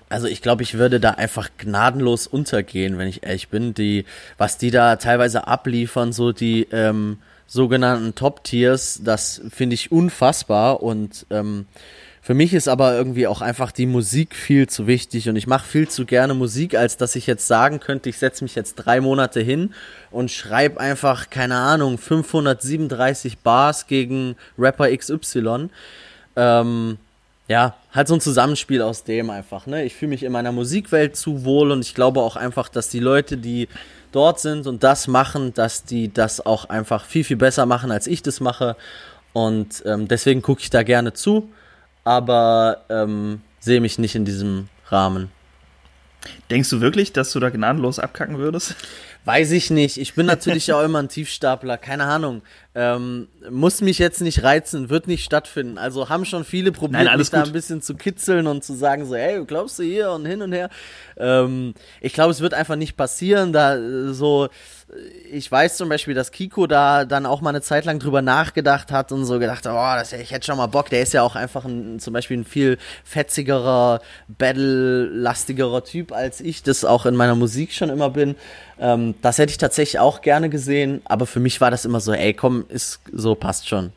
also ich glaube, ich würde da einfach gnadenlos untergehen, wenn ich ehrlich bin. Die, was die da teilweise abliefern, so die ähm, sogenannten Top-Tiers, das finde ich unfassbar und ähm, für mich ist aber irgendwie auch einfach die Musik viel zu wichtig und ich mache viel zu gerne Musik, als dass ich jetzt sagen könnte, ich setze mich jetzt drei Monate hin und schreibe einfach, keine Ahnung, 537 Bars gegen Rapper XY. Ähm, ja, halt so ein Zusammenspiel aus dem einfach. Ne? Ich fühle mich in meiner Musikwelt zu wohl und ich glaube auch einfach, dass die Leute, die dort sind und das machen, dass die das auch einfach viel, viel besser machen, als ich das mache. Und ähm, deswegen gucke ich da gerne zu aber ähm, sehe mich nicht in diesem Rahmen. Denkst du wirklich, dass du da gnadenlos abkacken würdest? Weiß ich nicht. Ich bin natürlich auch immer ein Tiefstapler. Keine Ahnung. Ähm, muss mich jetzt nicht reizen, wird nicht stattfinden. Also haben schon viele probiert, Nein, mich gut. da ein bisschen zu kitzeln und zu sagen so, hey, glaubst du hier und hin und her. Ähm, ich glaube, es wird einfach nicht passieren. Da äh, so ich weiß zum Beispiel, dass Kiko da dann auch mal eine Zeit lang drüber nachgedacht hat und so gedacht, oh, das, ich hätte schon mal Bock. Der ist ja auch einfach ein, zum Beispiel ein viel fetzigerer, battle-lastigerer Typ, als ich das auch in meiner Musik schon immer bin. Ähm, das hätte ich tatsächlich auch gerne gesehen, aber für mich war das immer so, ey, komm, ist so, passt schon.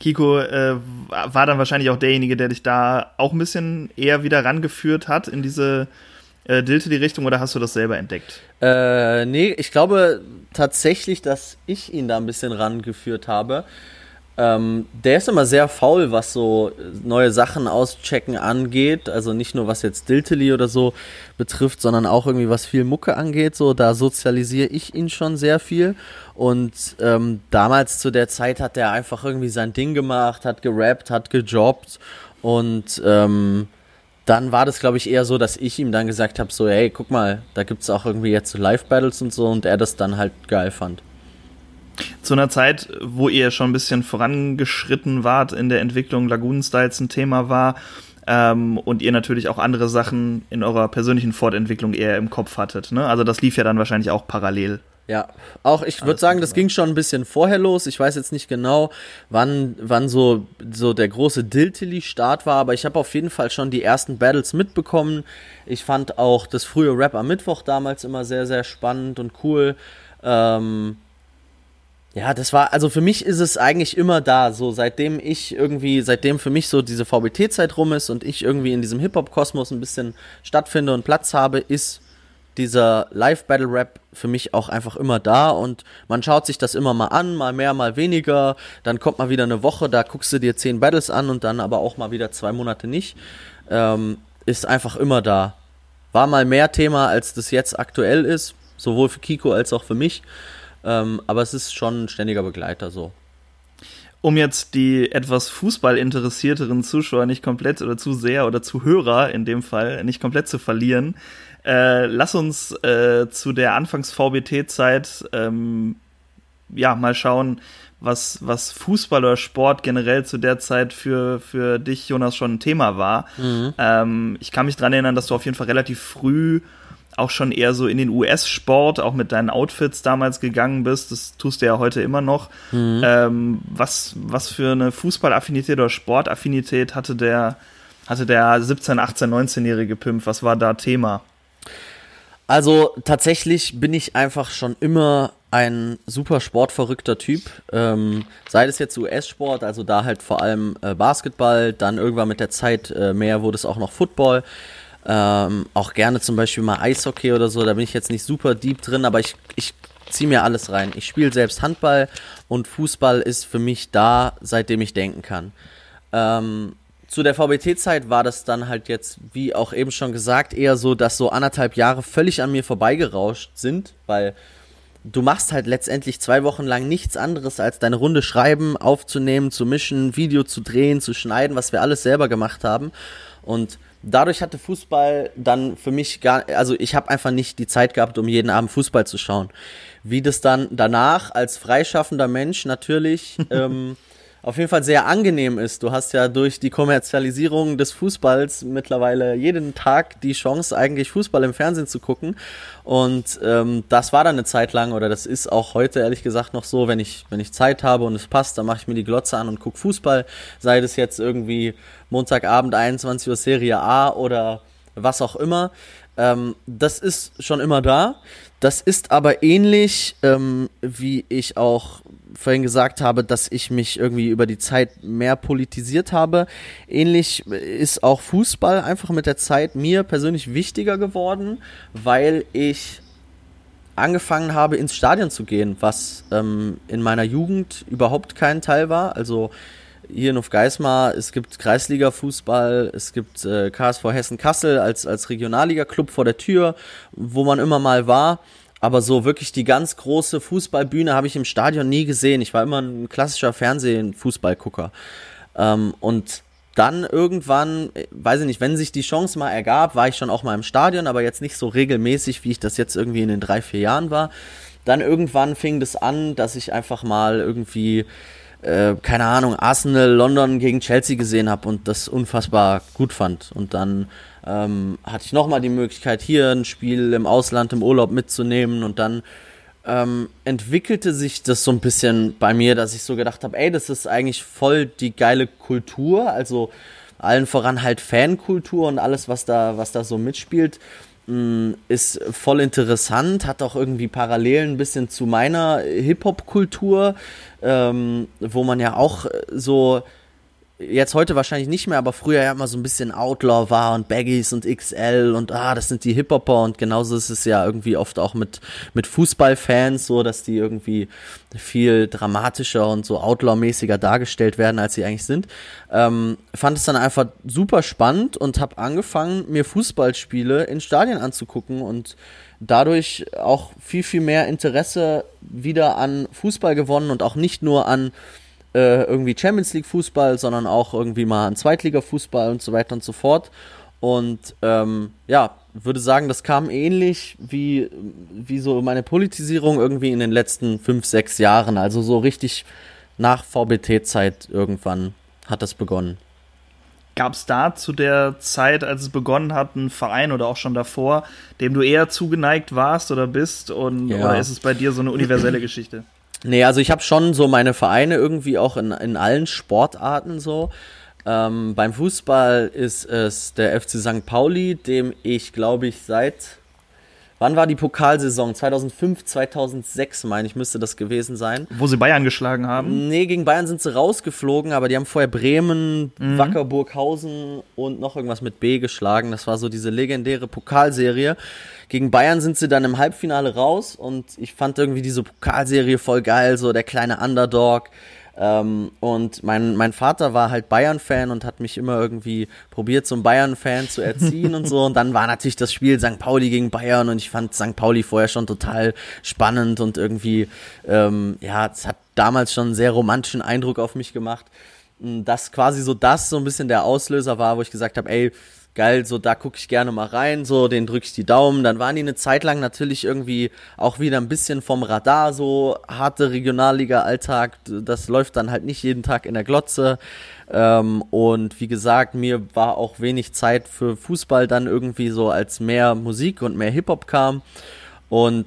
Kiko äh, war dann wahrscheinlich auch derjenige, der dich da auch ein bisschen eher wieder rangeführt hat in diese äh, Dilte die Richtung oder hast du das selber entdeckt? Äh, nee, ich glaube tatsächlich, dass ich ihn da ein bisschen rangeführt habe. Ähm, der ist immer sehr faul, was so neue Sachen auschecken angeht. Also nicht nur was jetzt Diltily oder so betrifft, sondern auch irgendwie was viel Mucke angeht. So, da sozialisiere ich ihn schon sehr viel. Und ähm, damals zu der Zeit hat er einfach irgendwie sein Ding gemacht, hat gerappt, hat gejobbt und ähm, dann war das, glaube ich, eher so, dass ich ihm dann gesagt habe, so, hey, guck mal, da gibt es auch irgendwie jetzt so Live-Battles und so und er das dann halt geil fand. Zu einer Zeit, wo ihr schon ein bisschen vorangeschritten wart in der Entwicklung, Lagoon Styles ein Thema war ähm, und ihr natürlich auch andere Sachen in eurer persönlichen Fortentwicklung eher im Kopf hattet. Ne? Also das lief ja dann wahrscheinlich auch parallel. Ja, auch ich würde sagen, das ging schon ein bisschen vorher los. Ich weiß jetzt nicht genau, wann, wann so, so der große Diltily-Start war, aber ich habe auf jeden Fall schon die ersten Battles mitbekommen. Ich fand auch das frühe Rap am Mittwoch damals immer sehr, sehr spannend und cool. Ähm, ja, das war, also für mich ist es eigentlich immer da, so seitdem ich irgendwie, seitdem für mich so diese VBT-Zeit rum ist und ich irgendwie in diesem Hip-Hop-Kosmos ein bisschen stattfinde und Platz habe, ist dieser Live-Battle-Rap für mich auch einfach immer da und man schaut sich das immer mal an, mal mehr, mal weniger. Dann kommt mal wieder eine Woche, da guckst du dir zehn Battles an und dann aber auch mal wieder zwei Monate nicht. Ähm, ist einfach immer da. War mal mehr Thema, als das jetzt aktuell ist, sowohl für Kiko als auch für mich. Ähm, aber es ist schon ein ständiger Begleiter so. Um jetzt die etwas fußballinteressierteren Zuschauer nicht komplett oder zu sehr oder zu Hörer in dem Fall nicht komplett zu verlieren, äh, lass uns äh, zu der Anfangs-VBT-Zeit ähm, ja mal schauen, was, was Fußball oder Sport generell zu der Zeit für, für dich, Jonas, schon ein Thema war. Mhm. Ähm, ich kann mich dran erinnern, dass du auf jeden Fall relativ früh auch schon eher so in den US-Sport, auch mit deinen Outfits damals gegangen bist. Das tust du ja heute immer noch. Mhm. Ähm, was, was für eine Fußballaffinität oder Sportaffinität hatte der, hatte der 17, 18, 19-jährige Pimp? Was war da Thema? Also tatsächlich bin ich einfach schon immer ein super sportverrückter Typ. Ähm, sei es jetzt US-Sport, also da halt vor allem äh, Basketball, dann irgendwann mit der Zeit äh, mehr wurde es auch noch Football. Ähm, auch gerne zum Beispiel mal Eishockey oder so, da bin ich jetzt nicht super deep drin, aber ich, ich ziehe mir alles rein. Ich spiele selbst Handball und Fußball ist für mich da, seitdem ich denken kann. Ähm, zu der VBT-Zeit war das dann halt jetzt, wie auch eben schon gesagt, eher so, dass so anderthalb Jahre völlig an mir vorbeigerauscht sind, weil du machst halt letztendlich zwei Wochen lang nichts anderes, als deine Runde schreiben, aufzunehmen, zu mischen, Video zu drehen, zu schneiden, was wir alles selber gemacht haben. Und dadurch hatte Fußball dann für mich gar, also ich habe einfach nicht die Zeit gehabt, um jeden Abend Fußball zu schauen. Wie das dann danach als freischaffender Mensch natürlich ähm, auf jeden Fall sehr angenehm ist. Du hast ja durch die Kommerzialisierung des Fußballs mittlerweile jeden Tag die Chance, eigentlich Fußball im Fernsehen zu gucken. Und ähm, das war dann eine Zeit lang, oder das ist auch heute ehrlich gesagt noch so, wenn ich, wenn ich Zeit habe und es passt, dann mache ich mir die Glotze an und gucke Fußball. Sei das jetzt irgendwie Montagabend 21 Uhr Serie A oder was auch immer. Ähm, das ist schon immer da. Das ist aber ähnlich, ähm, wie ich auch vorhin gesagt habe, dass ich mich irgendwie über die Zeit mehr politisiert habe. Ähnlich ist auch Fußball einfach mit der Zeit mir persönlich wichtiger geworden, weil ich angefangen habe, ins Stadion zu gehen, was ähm, in meiner Jugend überhaupt kein Teil war. Also hier in Ufgeismar, es gibt Kreisliga-Fußball, es gibt äh, KSV Hessen-Kassel als, als Regionalliga-Club vor der Tür, wo man immer mal war. Aber so wirklich die ganz große Fußballbühne habe ich im Stadion nie gesehen. Ich war immer ein klassischer Fernsehen-Fußballgucker. Ähm, und dann irgendwann, weiß ich nicht, wenn sich die Chance mal ergab, war ich schon auch mal im Stadion, aber jetzt nicht so regelmäßig, wie ich das jetzt irgendwie in den drei, vier Jahren war. Dann irgendwann fing das an, dass ich einfach mal irgendwie, äh, keine Ahnung, Arsenal London gegen Chelsea gesehen habe und das unfassbar gut fand. Und dann ähm, hatte ich nochmal die Möglichkeit, hier ein Spiel im Ausland im Urlaub mitzunehmen und dann ähm, entwickelte sich das so ein bisschen bei mir, dass ich so gedacht habe, ey, das ist eigentlich voll die geile Kultur, also allen voran halt Fankultur und alles, was da, was da so mitspielt, mh, mm, ist voll interessant, hat auch irgendwie Parallelen ein bisschen zu meiner Hip-Hop-Kultur, ähm, wo man ja auch so jetzt heute wahrscheinlich nicht mehr, aber früher ja immer so ein bisschen Outlaw war und Baggies und XL und ah, das sind die Hip-Hopper und genauso ist es ja irgendwie oft auch mit, mit Fußballfans so, dass die irgendwie viel dramatischer und so Outlaw-mäßiger dargestellt werden, als sie eigentlich sind. Ähm, fand es dann einfach super spannend und habe angefangen, mir Fußballspiele in Stadien anzugucken und dadurch auch viel, viel mehr Interesse wieder an Fußball gewonnen und auch nicht nur an äh, irgendwie Champions League Fußball, sondern auch irgendwie mal ein Zweitliga Fußball und so weiter und so fort. Und ähm, ja, würde sagen, das kam ähnlich wie, wie so meine Politisierung irgendwie in den letzten fünf, sechs Jahren. Also so richtig nach VBT-Zeit irgendwann hat das begonnen. Gab es da zu der Zeit, als es begonnen hat, einen Verein oder auch schon davor, dem du eher zugeneigt warst oder bist? Und, ja. Oder ist es bei dir so eine universelle Geschichte? Nee, also ich habe schon so meine Vereine irgendwie auch in, in allen Sportarten so. Ähm, beim Fußball ist es der FC St. Pauli, dem ich glaube ich seit Wann war die Pokalsaison? 2005, 2006 meine ich, müsste das gewesen sein. Wo sie Bayern geschlagen haben? Nee, gegen Bayern sind sie rausgeflogen, aber die haben vorher Bremen, mhm. Wacker, Burghausen und noch irgendwas mit B geschlagen. Das war so diese legendäre Pokalserie. Gegen Bayern sind sie dann im Halbfinale raus und ich fand irgendwie diese Pokalserie voll geil, so der kleine Underdog. Ähm, und mein, mein Vater war halt Bayern-Fan und hat mich immer irgendwie probiert, zum Bayern-Fan zu erziehen und so. Und dann war natürlich das Spiel St. Pauli gegen Bayern und ich fand St. Pauli vorher schon total spannend und irgendwie, ähm, ja, es hat damals schon einen sehr romantischen Eindruck auf mich gemacht. Dass quasi so das so ein bisschen der Auslöser war, wo ich gesagt habe, ey, geil, so da gucke ich gerne mal rein, so den drücke ich die Daumen. Dann waren die eine Zeit lang natürlich irgendwie auch wieder ein bisschen vom Radar, so harte Regionalliga-Alltag. Das läuft dann halt nicht jeden Tag in der Glotze. Ähm, und wie gesagt, mir war auch wenig Zeit für Fußball dann irgendwie so, als mehr Musik und mehr Hip-Hop kam. Und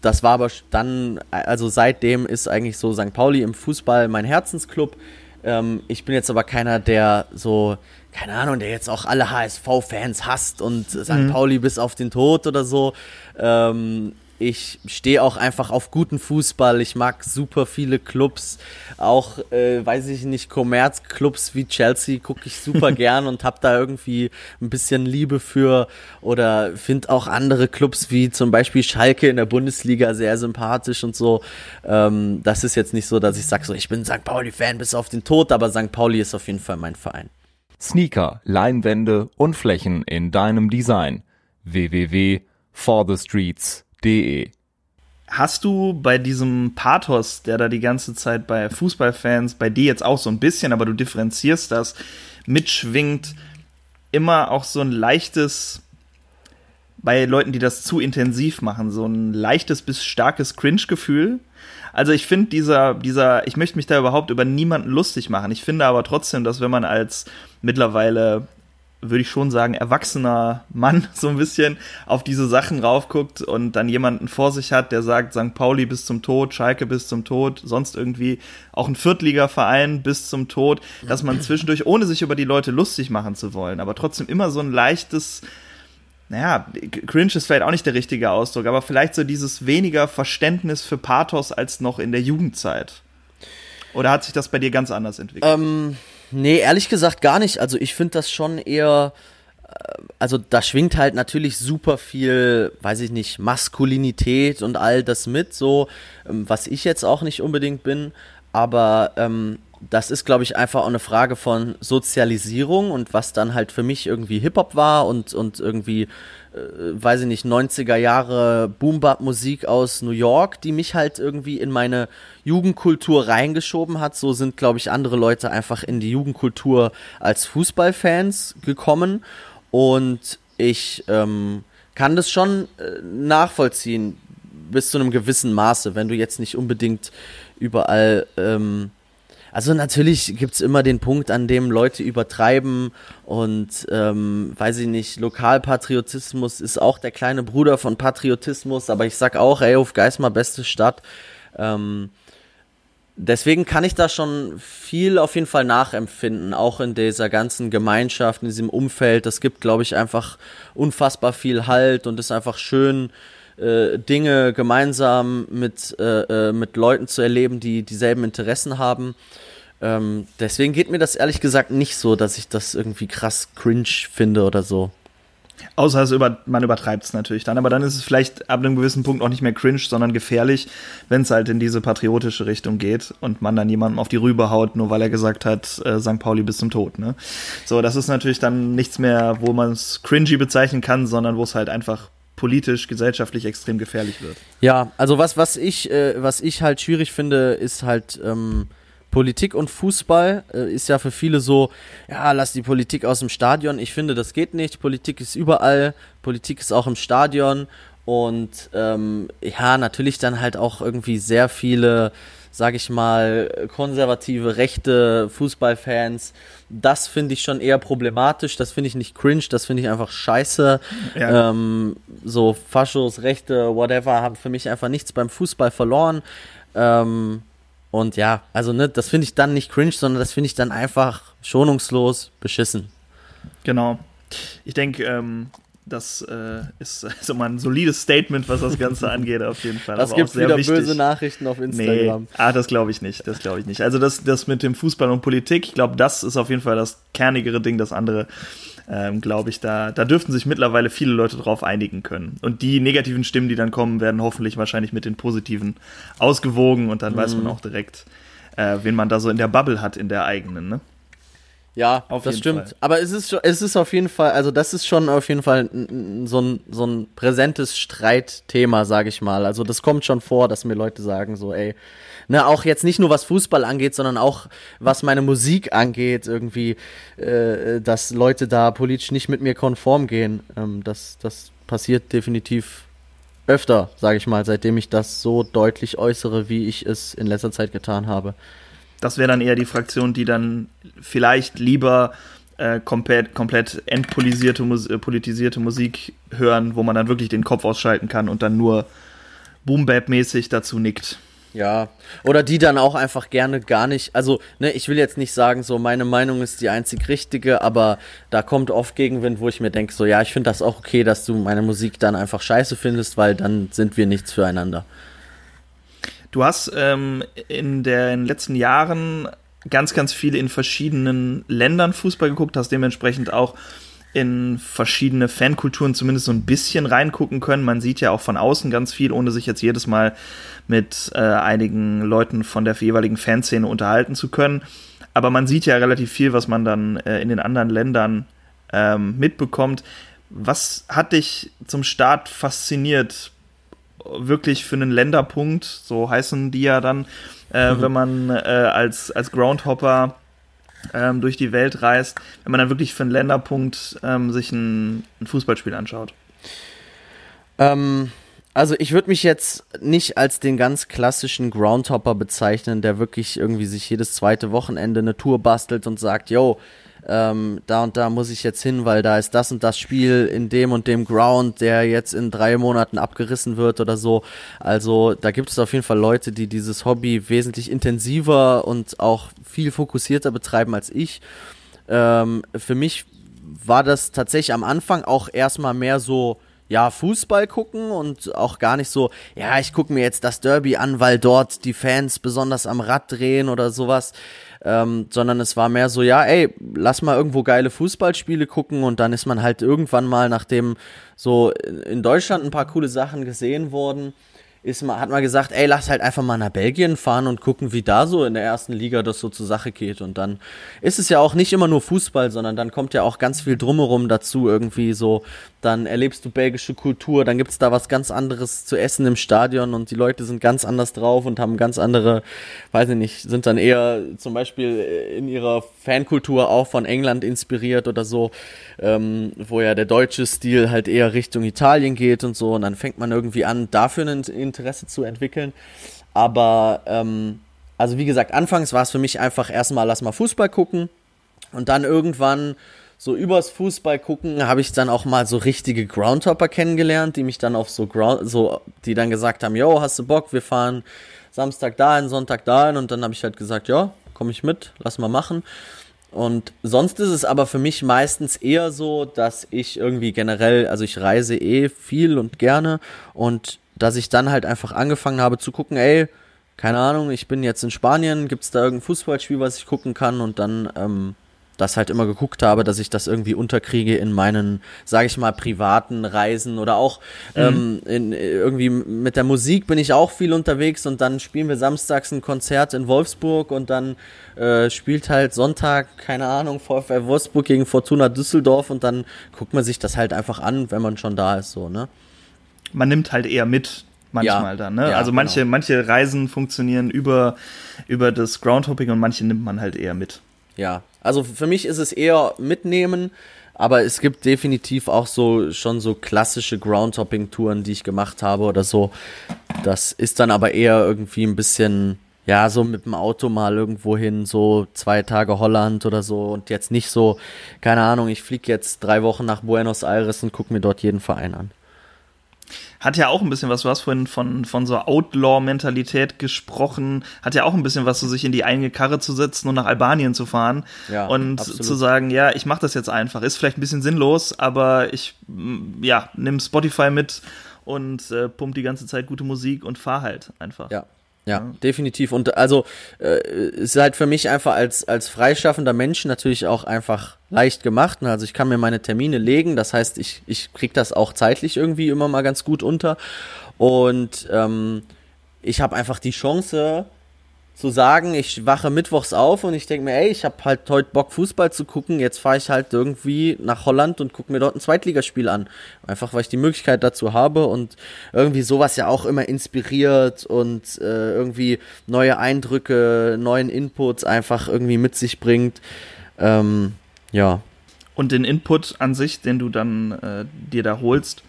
das war aber dann, also seitdem ist eigentlich so St. Pauli im Fußball mein Herzensclub. Ähm, ich bin jetzt aber keiner, der so keine Ahnung, der jetzt auch alle HSV-Fans hasst und St. Mhm. Pauli bis auf den Tod oder so. Ähm, ich stehe auch einfach auf guten Fußball. Ich mag super viele Clubs. Auch, äh, weiß ich nicht, Kommerzclubs wie Chelsea gucke ich super gern und habe da irgendwie ein bisschen Liebe für. Oder finde auch andere Clubs wie zum Beispiel Schalke in der Bundesliga sehr sympathisch und so. Ähm, das ist jetzt nicht so, dass ich sage, so, ich bin St. Pauli-Fan bis auf den Tod, aber St. Pauli ist auf jeden Fall mein Verein. Sneaker, Leinwände und Flächen in deinem Design. www.forthestreets.de Hast du bei diesem Pathos, der da die ganze Zeit bei Fußballfans, bei dir jetzt auch so ein bisschen, aber du differenzierst das, mitschwingt, immer auch so ein leichtes, bei Leuten, die das zu intensiv machen, so ein leichtes bis starkes Cringe-Gefühl? Also ich finde dieser, dieser, ich möchte mich da überhaupt über niemanden lustig machen. Ich finde aber trotzdem, dass wenn man als mittlerweile würde ich schon sagen, erwachsener Mann so ein bisschen auf diese Sachen raufguckt und dann jemanden vor sich hat, der sagt, St. Pauli bis zum Tod, Schalke bis zum Tod, sonst irgendwie auch ein Viertligaverein bis zum Tod, dass man zwischendurch, ohne sich über die Leute lustig machen zu wollen, aber trotzdem immer so ein leichtes, naja, cringe ist vielleicht auch nicht der richtige Ausdruck, aber vielleicht so dieses weniger Verständnis für Pathos als noch in der Jugendzeit. Oder hat sich das bei dir ganz anders entwickelt? Ähm, nee, ehrlich gesagt gar nicht. Also ich finde das schon eher, äh, also da schwingt halt natürlich super viel, weiß ich nicht, Maskulinität und all das mit, so, ähm, was ich jetzt auch nicht unbedingt bin. Aber ähm, das ist, glaube ich, einfach auch eine Frage von Sozialisierung und was dann halt für mich irgendwie Hip-Hop war und, und irgendwie, äh, weiß ich nicht, 90er Jahre Boom-Bap-Musik aus New York, die mich halt irgendwie in meine Jugendkultur reingeschoben hat. So sind, glaube ich, andere Leute einfach in die Jugendkultur als Fußballfans gekommen und ich ähm, kann das schon äh, nachvollziehen bis zu einem gewissen Maße, wenn du jetzt nicht unbedingt überall ähm, also natürlich gibt es immer den Punkt, an dem Leute übertreiben und ähm, weiß ich nicht, Lokalpatriotismus ist auch der kleine Bruder von Patriotismus, aber ich sag auch, ey, auf Geismar, beste Stadt. Ähm, deswegen kann ich da schon viel auf jeden Fall nachempfinden, auch in dieser ganzen Gemeinschaft, in diesem Umfeld. Das gibt, glaube ich, einfach unfassbar viel Halt und ist einfach schön, äh, Dinge gemeinsam mit, äh, äh, mit Leuten zu erleben, die dieselben Interessen haben. Ähm, deswegen geht mir das ehrlich gesagt nicht so, dass ich das irgendwie krass cringe finde oder so. Außer es über, man übertreibt es natürlich dann, aber dann ist es vielleicht ab einem gewissen Punkt auch nicht mehr cringe, sondern gefährlich, wenn es halt in diese patriotische Richtung geht und man dann jemandem auf die Rübe haut, nur weil er gesagt hat, äh, St. Pauli bis zum Tod. Ne? So, das ist natürlich dann nichts mehr, wo man es cringy bezeichnen kann, sondern wo es halt einfach politisch, gesellschaftlich extrem gefährlich wird. Ja, also was, was ich, äh, was ich halt schwierig finde, ist halt ähm, Politik und Fußball äh, ist ja für viele so, ja, lass die Politik aus dem Stadion. Ich finde, das geht nicht. Politik ist überall, Politik ist auch im Stadion und ähm, ja, natürlich dann halt auch irgendwie sehr viele sage ich mal, konservative, rechte Fußballfans. Das finde ich schon eher problematisch. Das finde ich nicht cringe, das finde ich einfach scheiße. Ja. Ähm, so Faschos, Rechte, whatever, haben für mich einfach nichts beim Fußball verloren. Ähm, und ja, also ne, das finde ich dann nicht cringe, sondern das finde ich dann einfach schonungslos beschissen. Genau. Ich denke, ähm, das äh, ist so mal ein solides Statement, was das Ganze angeht, auf jeden Fall. Das gibt wieder wichtig. böse Nachrichten auf Instagram. Nee, ah, das glaube ich nicht. Das glaube ich nicht. Also das, das mit dem Fußball und Politik, ich glaube, das ist auf jeden Fall das kernigere Ding. Das andere, ähm, glaube ich, da, da dürften sich mittlerweile viele Leute drauf einigen können. Und die negativen Stimmen, die dann kommen, werden hoffentlich wahrscheinlich mit den positiven ausgewogen und dann mhm. weiß man auch direkt, äh, wen man da so in der Bubble hat, in der eigenen, ne? Ja, auf das stimmt. Fall. Aber es ist, es ist auf jeden Fall, also das ist schon auf jeden Fall so ein, so ein präsentes Streitthema, sage ich mal. Also das kommt schon vor, dass mir Leute sagen so, ey, ne, auch jetzt nicht nur was Fußball angeht, sondern auch was meine Musik angeht, irgendwie, äh, dass Leute da politisch nicht mit mir konform gehen. Ähm, das, das passiert definitiv öfter, sage ich mal, seitdem ich das so deutlich äußere, wie ich es in letzter Zeit getan habe. Das wäre dann eher die Fraktion, die dann vielleicht lieber äh, komplett, komplett entpolitisierte äh, politisierte Musik hören, wo man dann wirklich den Kopf ausschalten kann und dann nur Boom-Bap-mäßig dazu nickt. Ja, oder die dann auch einfach gerne gar nicht, also, ne, ich will jetzt nicht sagen, so, meine Meinung ist die einzig richtige, aber da kommt oft Gegenwind, wo ich mir denke, so, ja, ich finde das auch okay, dass du meine Musik dann einfach scheiße findest, weil dann sind wir nichts füreinander. Du hast ähm, in, den letzten Jahren ganz, ganz viel in verschiedenen Ländern Fußball geguckt, hast dementsprechend auch in verschiedene Fankulturen zumindest so ein bisschen reingucken können. Man sieht ja auch von außen ganz viel, ohne sich jetzt jedes Mal mit äh, einigen Leuten von der jeweiligen Fanszene unterhalten zu können. Aber man sieht ja relativ viel, was man dann äh, in den anderen Ländern ähm, mitbekommt. Was hat dich zum Start fasziniert wirklich für einen Länderpunkt, so heißen die ja dann, äh, mhm. wenn man äh, als, als Groundhopper ähm, durch die Welt reist, wenn man dann wirklich für einen Länderpunkt ähm, sich ein, ein, Fußballspiel anschaut? Ähm, also ich würde mich jetzt nicht als den ganz klassischen Groundhopper bezeichnen, der wirklich irgendwie sich jedes zweite Wochenende eine Tour bastelt und sagt, yo, ähm, da und da muss ich jetzt hin, weil da ist das und das Spiel in dem und dem Ground, der jetzt in drei Monaten abgerissen wird oder so. Also da gibt es auf jeden Fall Leute, die dieses Hobby wesentlich intensiver und auch viel fokussierter betreiben als ich. Ähm, für mich war das tatsächlich am Anfang auch erstmal mehr so, ja, Fußball gucken und auch gar nicht so, ja, ich gucke mir jetzt das Derby an, weil dort die Fans besonders am Rad drehen oder sowas ähm, sondern es war mehr so, ja, ey, lass mal irgendwo geile Fußballspiele gucken und dann ist man halt irgendwann mal, nachdem so in Deutschland ein paar coole Sachen gesehen wurden, ist man, hat man gesagt, ey, lass halt einfach mal nach Belgien fahren und gucken, wie da so in der ersten Liga das so zur Sache geht. Und dann ist es ja auch nicht immer nur Fußball, sondern dann kommt ja auch ganz viel drumherum dazu, irgendwie so, dann erlebst du belgische Kultur, dann gibt's da was ganz anderes zu essen im Stadion und die Leute sind ganz anders drauf und haben ganz andere, weiß ich nicht, sind dann eher zum Beispiel in ihrer Fankultur auch von England inspiriert oder so, ähm, wo ja der deutsche Stil halt eher Richtung Italien geht und so und dann fängt man irgendwie an, dafür ein Interesse zu entwickeln. Aber ähm, also wie gesagt, anfangs war es für mich einfach erstmal lass mal Fußball gucken und dann irgendwann so übers Fußball gucken habe ich dann auch mal so richtige Groundhopper kennengelernt, die mich dann auf so Ground, so, die dann gesagt haben, yo, hast du Bock, wir fahren Samstag dahin, Sonntag dahin und dann habe ich halt gesagt, ja, komme ich mit, lass mal machen. Und sonst ist es aber für mich meistens eher so, dass ich irgendwie generell, also ich reise eh viel und gerne und dass ich dann halt einfach angefangen habe zu gucken, ey, keine Ahnung, ich bin jetzt in Spanien, gibt es da irgendein Fußballspiel, was ich gucken kann und dann ähm, das halt immer geguckt habe, dass ich das irgendwie unterkriege in meinen, sage ich mal, privaten Reisen oder auch mhm. ähm, in, irgendwie mit der Musik bin ich auch viel unterwegs und dann spielen wir samstags ein Konzert in Wolfsburg und dann äh, spielt halt Sonntag, keine Ahnung, VfL Wolfsburg gegen Fortuna Düsseldorf und dann guckt man sich das halt einfach an, wenn man schon da ist, so, ne? Man nimmt halt eher mit, manchmal ja, dann. Ne? Ja, also manche, genau. manche Reisen funktionieren über, über das Groundhopping und manche nimmt man halt eher mit. Ja, also für mich ist es eher mitnehmen, aber es gibt definitiv auch so schon so klassische Groundhopping-Touren, die ich gemacht habe oder so. Das ist dann aber eher irgendwie ein bisschen, ja, so mit dem Auto mal irgendwo hin, so zwei Tage Holland oder so und jetzt nicht so, keine Ahnung, ich fliege jetzt drei Wochen nach Buenos Aires und gucke mir dort jeden Verein an hat ja auch ein bisschen was, du hast vorhin von, von so Outlaw-Mentalität gesprochen, hat ja auch ein bisschen was, so sich in die eigene Karre zu setzen und nach Albanien zu fahren ja, und absolut. zu sagen, ja, ich mache das jetzt einfach. Ist vielleicht ein bisschen sinnlos, aber ich, mm, ja, nimm Spotify mit und äh, pump die ganze Zeit gute Musik und fahr halt einfach. Ja, ja, definitiv. Und also äh, ist halt für mich einfach als, als freischaffender Mensch natürlich auch einfach leicht gemacht. Also ich kann mir meine Termine legen, das heißt, ich, ich krieg das auch zeitlich irgendwie immer mal ganz gut unter. Und ähm, ich habe einfach die Chance, zu sagen, ich wache mittwochs auf und ich denke mir, ey, ich habe halt heute Bock Fußball zu gucken, jetzt fahre ich halt irgendwie nach Holland und gucke mir dort ein Zweitligaspiel an. Einfach weil ich die Möglichkeit dazu habe und irgendwie sowas ja auch immer inspiriert und äh, irgendwie neue Eindrücke, neuen Inputs einfach irgendwie mit sich bringt. Ähm, ja. Und den Input an sich, den du dann äh, dir da holst,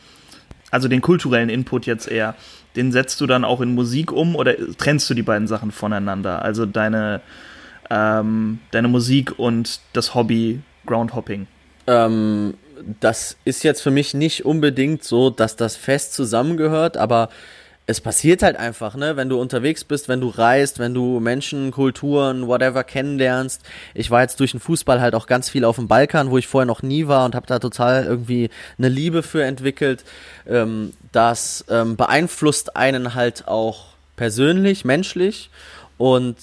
also den kulturellen Input jetzt eher, den setzt du dann auch in Musik um oder trennst du die beiden Sachen voneinander? Also deine, ähm, deine Musik und das Hobby Groundhopping? Ähm, das ist jetzt für mich nicht unbedingt so, dass das fest zusammengehört, aber es passiert halt einfach, ne, wenn du unterwegs bist, wenn du reist, wenn du Menschen, Kulturen, whatever kennenlernst. Ich war jetzt durch den Fußball halt auch ganz viel auf dem Balkan, wo ich vorher noch nie war und habe da total irgendwie eine Liebe für entwickelt. Ähm, das ähm, beeinflusst einen halt auch persönlich, menschlich und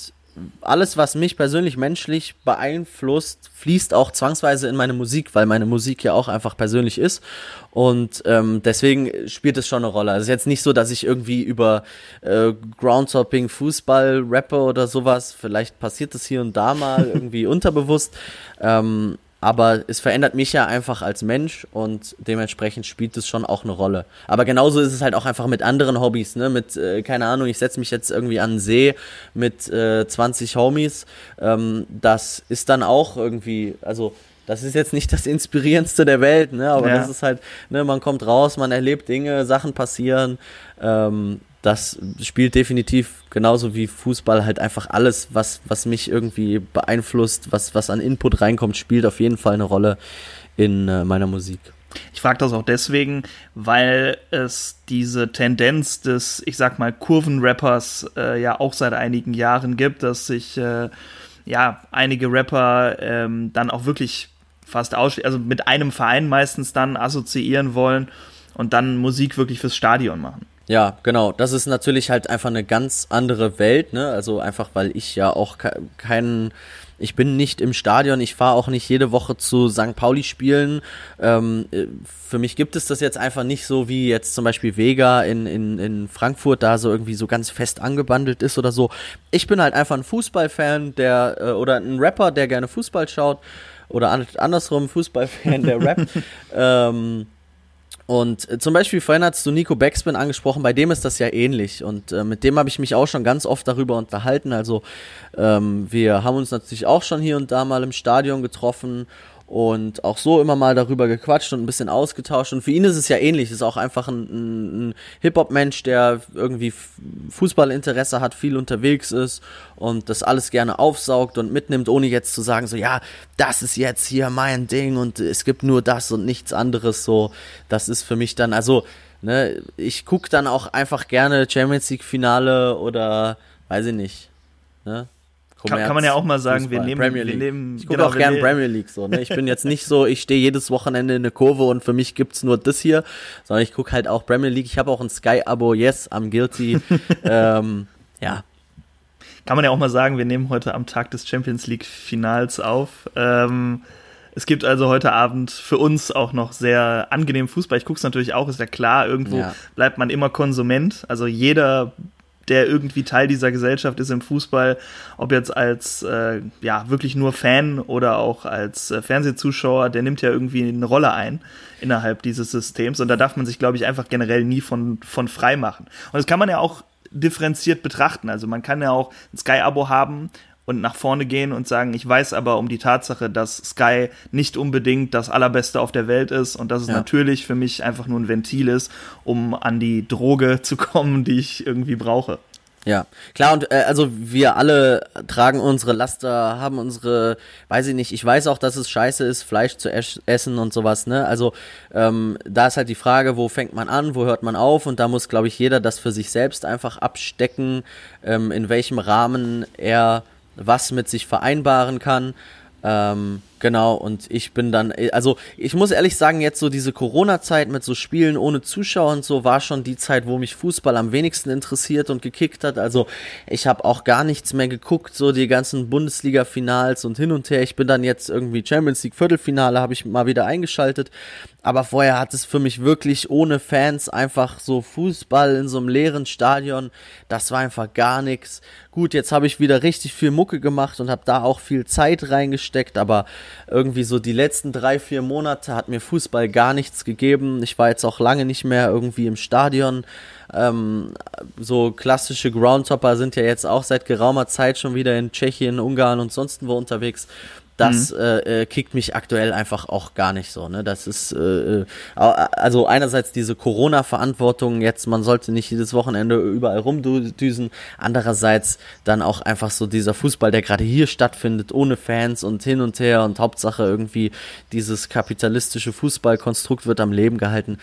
alles, was mich persönlich menschlich beeinflusst, fließt auch zwangsweise in meine Musik, weil meine Musik ja auch einfach persönlich ist. Und ähm, deswegen spielt es schon eine Rolle. Also es ist jetzt nicht so, dass ich irgendwie über äh, Groundtopping, Fußball, Rapper oder sowas, vielleicht passiert das hier und da mal irgendwie unterbewusst. Ähm, aber es verändert mich ja einfach als Mensch und dementsprechend spielt es schon auch eine Rolle. Aber genauso ist es halt auch einfach mit anderen Hobbys, ne? Mit, äh, keine Ahnung, ich setze mich jetzt irgendwie an den See mit äh, 20 Homies. Ähm, das ist dann auch irgendwie, also das ist jetzt nicht das Inspirierendste der Welt, ne? Aber ja. das ist halt, ne, man kommt raus, man erlebt Dinge, Sachen passieren. Ähm, das spielt definitiv genauso wie Fußball halt einfach alles, was, was mich irgendwie beeinflusst, was, was an Input reinkommt, spielt auf jeden Fall eine Rolle in äh, meiner Musik. Ich frage das auch deswegen, weil es diese Tendenz des, ich sag mal, Kurvenrappers äh, ja auch seit einigen Jahren gibt, dass sich äh, ja einige Rapper ähm, dann auch wirklich fast ausschließlich, also mit einem Verein meistens dann assoziieren wollen und dann Musik wirklich fürs Stadion machen. Ja, genau. Das ist natürlich halt einfach eine ganz andere Welt, ne? Also einfach, weil ich ja auch keinen, ich bin nicht im Stadion, ich fahre auch nicht jede Woche zu St. Pauli spielen. Ähm, äh, für mich gibt es das jetzt einfach nicht so wie jetzt zum Beispiel Vega in, in, in Frankfurt da so irgendwie so ganz fest angebandelt ist oder so. Ich bin halt einfach ein Fußballfan, der äh, oder ein Rapper, der gerne Fußball schaut oder andersrum Fußballfan, der rappt. ähm, und äh, zum Beispiel vorhin hast du Nico Backspin angesprochen, bei dem ist das ja ähnlich. Und äh, mit dem habe ich mich auch schon ganz oft darüber unterhalten. Also ähm, wir haben uns natürlich auch schon hier und da mal im Stadion getroffen und auch so immer mal darüber gequatscht und ein bisschen ausgetauscht. Und für ihn ist es ja ähnlich. Ist auch einfach ein, ein, Hip-Hop-Mensch, der irgendwie Fußballinteresse hat, viel unterwegs ist und das alles gerne aufsaugt und mitnimmt, ohne jetzt zu sagen, so, ja, das ist jetzt hier mein Ding und es gibt nur das und nichts anderes. So, das ist für mich dann, also, ne, ich gucke dann auch einfach gerne Champions League-Finale oder weiß ich nicht. Ne? Kann, kann, man ja auch mal sagen, Fußball, wir nehmen, Premier wir nehmen. Ich gucke genau, auch gern Premier League so. Ne? Ich bin jetzt nicht so, ich stehe jedes Wochenende in der Kurve und für mich gibt's nur das hier, sondern ich gucke halt auch Premier League. Ich habe auch ein Sky-Abo. Yes, I'm guilty. ähm, ja. Kann man ja auch mal sagen, wir nehmen heute am Tag des Champions League Finals auf. Ähm, es gibt also heute Abend für uns auch noch sehr angenehmen Fußball. Ich gucke es natürlich auch, ist ja klar, irgendwo ja. bleibt man immer Konsument. Also jeder der irgendwie Teil dieser Gesellschaft ist im Fußball, ob jetzt als äh, ja wirklich nur Fan oder auch als äh, Fernsehzuschauer, der nimmt ja irgendwie eine Rolle ein innerhalb dieses Systems und da darf man sich, glaube ich, einfach generell nie von, von frei machen. Und das kann man ja auch differenziert betrachten. Also man kann ja auch ein Sky-Abo haben und nach vorne gehen und sagen, ich weiß aber um die Tatsache, dass Sky nicht unbedingt das allerbeste auf der Welt ist und dass es ja. natürlich für mich einfach nur ein Ventil ist, um an die Droge zu kommen, die ich irgendwie brauche. Ja, klar, und äh, also wir alle tragen unsere Laster, haben unsere, weiß ich nicht, ich weiß auch, dass es scheiße ist, Fleisch zu essen und sowas, ne? Also ähm, da ist halt die Frage, wo fängt man an, wo hört man auf und da muss, glaube ich, jeder das für sich selbst einfach abstecken, ähm, in welchem Rahmen er was mit sich vereinbaren kann. Ähm, Genau, und ich bin dann, also ich muss ehrlich sagen, jetzt so diese Corona-Zeit mit so Spielen ohne Zuschauer und so war schon die Zeit, wo mich Fußball am wenigsten interessiert und gekickt hat. Also ich habe auch gar nichts mehr geguckt, so die ganzen Bundesliga-Finals und hin und her. Ich bin dann jetzt irgendwie Champions League Viertelfinale, habe ich mal wieder eingeschaltet. Aber vorher hat es für mich wirklich ohne Fans einfach so Fußball in so einem leeren Stadion. Das war einfach gar nichts. Gut, jetzt habe ich wieder richtig viel Mucke gemacht und habe da auch viel Zeit reingesteckt, aber irgendwie so die letzten drei, vier Monate hat mir Fußball gar nichts gegeben. Ich war jetzt auch lange nicht mehr irgendwie im Stadion. Ähm, so klassische Groundtopper sind ja jetzt auch seit geraumer Zeit schon wieder in Tschechien, Ungarn und sonst wo unterwegs das mhm. äh, äh, kickt mich aktuell einfach auch gar nicht so. Ne? Das ist äh, äh also einerseits diese Corona-Verantwortung, jetzt man sollte nicht jedes Wochenende überall rumdüsen, andererseits dann auch einfach so dieser Fußball, der gerade hier stattfindet, ohne Fans und hin und her und Hauptsache irgendwie dieses kapitalistische Fußballkonstrukt wird am Leben gehalten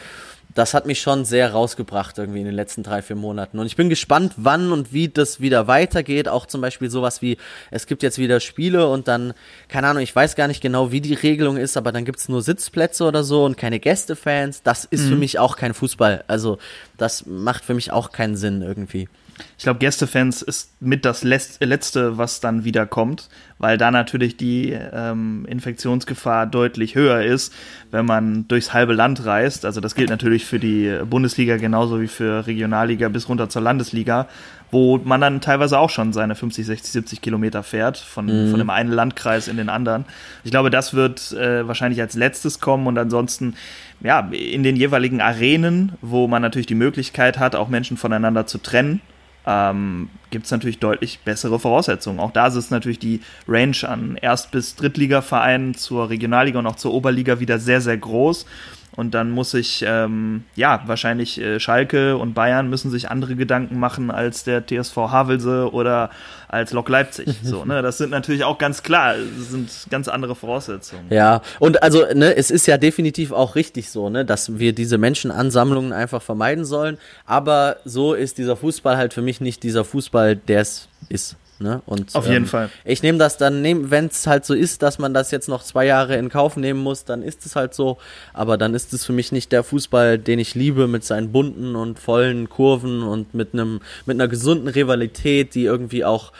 das hat mich schon sehr rausgebracht irgendwie in den letzten drei, vier Monaten. Und ich bin gespannt, wann und wie das wieder weitergeht. Auch zum Beispiel sowas wie, es gibt jetzt wieder Spiele und dann, keine Ahnung, ich weiß gar nicht genau, wie die Regelung ist, aber dann gibt's nur Sitzplätze oder so und keine Gästefans. Das ist mhm. für mich auch kein Fußball. Also das macht für mich auch keinen Sinn irgendwie. Ich glaube, Gästefans ist mit das Letzte, was dann wieder kommt, weil da natürlich die ähm, Infektionsgefahr deutlich höher ist, wenn man durchs halbe Land reist. Also das gilt natürlich für die Bundesliga genauso wie für Regionalliga bis runter zur Landesliga, wo man dann teilweise auch schon seine 50, 60, 70 Kilometer fährt, von, mhm. von dem einen Landkreis in den anderen. Ich glaube, das wird äh, wahrscheinlich als letztes kommen und ansonsten ja, in den jeweiligen Arenen, wo man natürlich die Möglichkeit hat, auch Menschen voneinander zu trennen, ähm, gibt es natürlich deutlich bessere Voraussetzungen. Auch da ist natürlich die Range an Erst- bis Drittliga-Vereinen zur Regionalliga und auch zur Oberliga wieder sehr, sehr groß. Und dann muss ich, ähm, ja, wahrscheinlich äh, Schalke und Bayern müssen sich andere Gedanken machen als der TSV Havelse oder als Lok Leipzig. So, ne? Das sind natürlich auch ganz klar, das sind ganz andere Voraussetzungen. Ja, und also, ne, es ist ja definitiv auch richtig so, ne, dass wir diese Menschenansammlungen einfach vermeiden sollen. Aber so ist dieser Fußball halt für mich nicht dieser Fußball, der es ist. Ne? Und, Auf jeden ähm, Fall. Ich nehme das dann, nehm, wenn es halt so ist, dass man das jetzt noch zwei Jahre in Kauf nehmen muss, dann ist es halt so. Aber dann ist es für mich nicht der Fußball, den ich liebe, mit seinen bunten und vollen Kurven und mit einem mit einer gesunden Rivalität, die irgendwie auch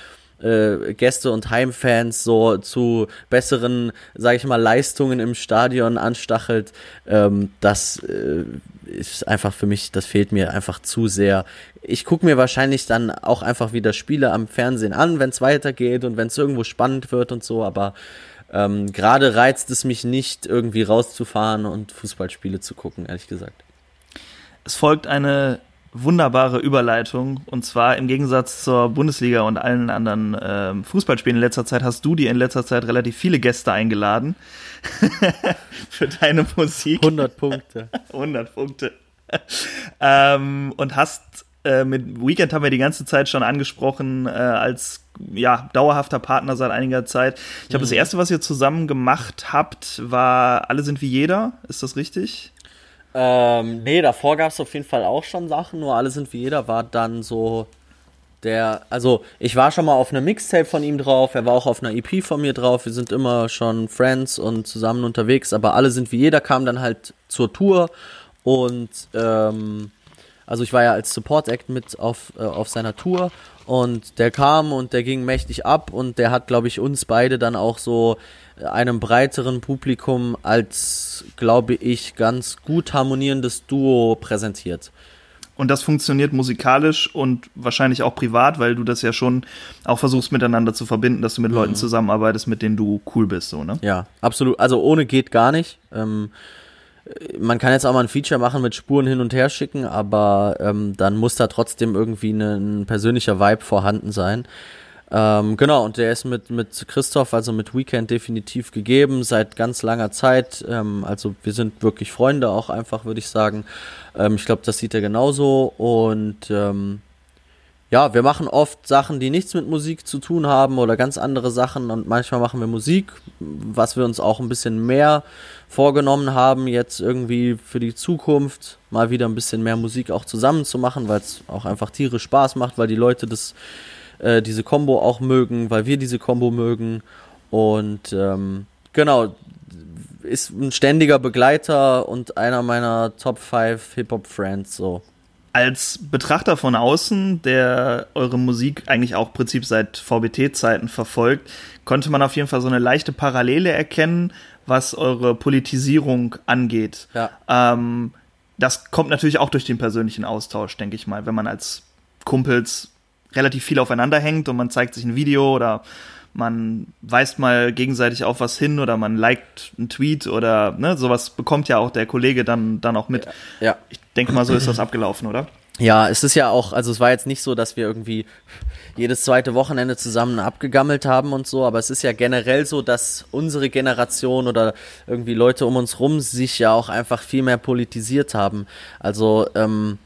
äh, Gäste und Heimfans so zu besseren, sage ich mal, Leistungen im Stadion anstachelt, ähm, das äh, ist einfach für mich, das fehlt mir einfach zu sehr. Ich gucke mir wahrscheinlich dann auch einfach wieder Spiele am Fernsehen an, wenn es weitergeht und wenn es irgendwo spannend wird und so, aber ähm, gerade reizt es mich nicht, irgendwie rauszufahren und Fußballspiele zu gucken, ehrlich gesagt. Es folgt eine wunderbare Überleitung. Und zwar im Gegensatz zur Bundesliga und allen anderen ähm, Fußballspielen in letzter Zeit hast du dir in letzter Zeit relativ viele Gäste eingeladen für deine Musik. 100 Punkte. 100 Punkte. ähm, und hast äh, mit Weekend haben wir die ganze Zeit schon angesprochen äh, als ja dauerhafter Partner seit einiger Zeit. Ich glaube, mhm. das erste, was ihr zusammen gemacht habt, war Alle sind wie jeder. Ist das richtig? Ähm, nee, davor gab es auf jeden Fall auch schon Sachen, nur alle sind wie jeder war dann so der, also ich war schon mal auf einem Mixtape von ihm drauf, er war auch auf einer EP von mir drauf, wir sind immer schon Friends und zusammen unterwegs, aber alle sind wie jeder kam dann halt zur Tour und ähm, also ich war ja als Support Act mit auf, äh, auf seiner Tour und der kam und der ging mächtig ab und der hat, glaube ich, uns beide dann auch so einem breiteren Publikum als, glaube ich, ganz gut harmonierendes Duo präsentiert. Und das funktioniert musikalisch und wahrscheinlich auch privat, weil du das ja schon auch versuchst miteinander zu verbinden, dass du mit mhm. Leuten zusammenarbeitest, mit denen du cool bist, so, ne? Ja, absolut. Also ohne geht gar nicht. Ähm, man kann jetzt auch mal ein Feature machen mit Spuren hin und her schicken, aber ähm, dann muss da trotzdem irgendwie ein persönlicher Vibe vorhanden sein. Ähm, genau, und der ist mit, mit Christoph, also mit Weekend definitiv gegeben, seit ganz langer Zeit. Ähm, also wir sind wirklich Freunde auch einfach, würde ich sagen. Ähm, ich glaube, das sieht er genauso. Und ähm, ja, wir machen oft Sachen, die nichts mit Musik zu tun haben oder ganz andere Sachen. Und manchmal machen wir Musik, was wir uns auch ein bisschen mehr vorgenommen haben, jetzt irgendwie für die Zukunft mal wieder ein bisschen mehr Musik auch zusammen zu machen, weil es auch einfach tierisch Spaß macht, weil die Leute das äh, diese Combo auch mögen, weil wir diese Combo mögen. Und ähm, genau, ist ein ständiger Begleiter und einer meiner Top 5 Hip-Hop-Friends, so. Als Betrachter von außen, der eure Musik eigentlich auch im Prinzip seit VBT-Zeiten verfolgt, konnte man auf jeden Fall so eine leichte Parallele erkennen, was eure Politisierung angeht. Ja. Ähm, das kommt natürlich auch durch den persönlichen Austausch, denke ich mal, wenn man als Kumpels relativ viel aufeinander hängt und man zeigt sich ein Video oder man weist mal gegenseitig auf was hin oder man liked einen Tweet oder ne, sowas bekommt ja auch der Kollege dann, dann auch mit. Ja. Ich denke mal, so ist das abgelaufen, oder? Ja, es ist ja auch, also es war jetzt nicht so, dass wir irgendwie jedes zweite Wochenende zusammen abgegammelt haben und so, aber es ist ja generell so, dass unsere Generation oder irgendwie Leute um uns rum sich ja auch einfach viel mehr politisiert haben. Also ähm,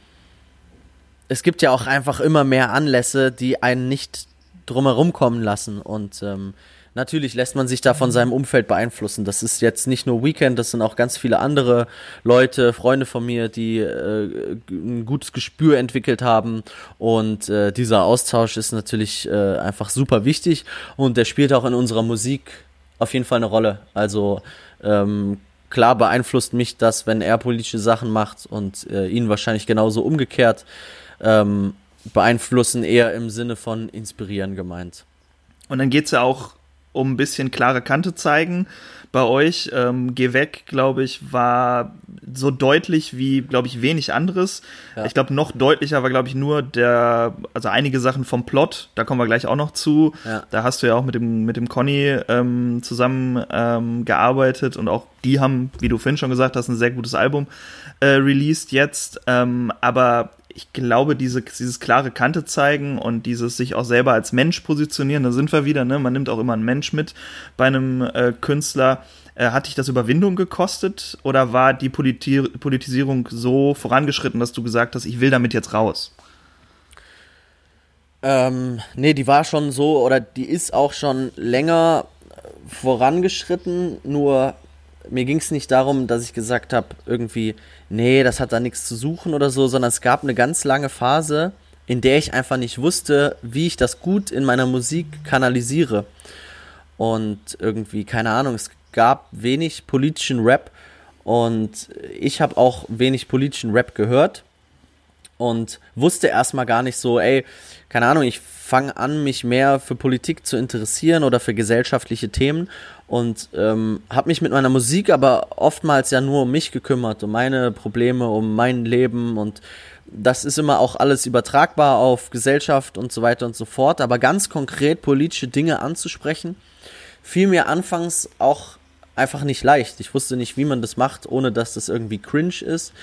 es gibt ja auch einfach immer mehr Anlässe, die einen nicht drumherum kommen lassen und ähm, Natürlich lässt man sich da von seinem Umfeld beeinflussen. Das ist jetzt nicht nur Weekend, das sind auch ganz viele andere Leute, Freunde von mir, die äh, ein gutes Gespür entwickelt haben. Und äh, dieser Austausch ist natürlich äh, einfach super wichtig und der spielt auch in unserer Musik auf jeden Fall eine Rolle. Also ähm, klar beeinflusst mich das, wenn er politische Sachen macht und äh, ihn wahrscheinlich genauso umgekehrt ähm, beeinflussen, eher im Sinne von inspirieren gemeint. Und dann geht's ja auch um ein bisschen klare Kante zeigen. Bei euch, ähm, Geh weg, glaube ich, war so deutlich wie, glaube ich, wenig anderes. Ja. Ich glaube, noch deutlicher war, glaube ich, nur der, also einige Sachen vom Plot, da kommen wir gleich auch noch zu. Ja. Da hast du ja auch mit dem, mit dem Conny ähm, zusammen ähm, gearbeitet und auch die haben, wie du vorhin schon gesagt hast, ein sehr gutes Album äh, released jetzt. Ähm, aber ich glaube, diese, dieses klare Kante zeigen und dieses sich auch selber als Mensch positionieren, da sind wir wieder, ne? Man nimmt auch immer einen Mensch mit bei einem äh, Künstler. Äh, hat dich das Überwindung gekostet oder war die Politi Politisierung so vorangeschritten, dass du gesagt hast, ich will damit jetzt raus? Ähm, nee, die war schon so oder die ist auch schon länger vorangeschritten, nur mir ging es nicht darum, dass ich gesagt habe, irgendwie, nee, das hat da nichts zu suchen oder so, sondern es gab eine ganz lange Phase, in der ich einfach nicht wusste, wie ich das gut in meiner Musik kanalisiere. Und irgendwie, keine Ahnung, es gab wenig politischen Rap und ich habe auch wenig politischen Rap gehört und wusste erstmal gar nicht so, ey, keine Ahnung, ich fange an, mich mehr für Politik zu interessieren oder für gesellschaftliche Themen und ähm, habe mich mit meiner Musik aber oftmals ja nur um mich gekümmert, um meine Probleme, um mein Leben und das ist immer auch alles übertragbar auf Gesellschaft und so weiter und so fort, aber ganz konkret politische Dinge anzusprechen, fiel mir anfangs auch einfach nicht leicht. Ich wusste nicht, wie man das macht, ohne dass das irgendwie cringe ist.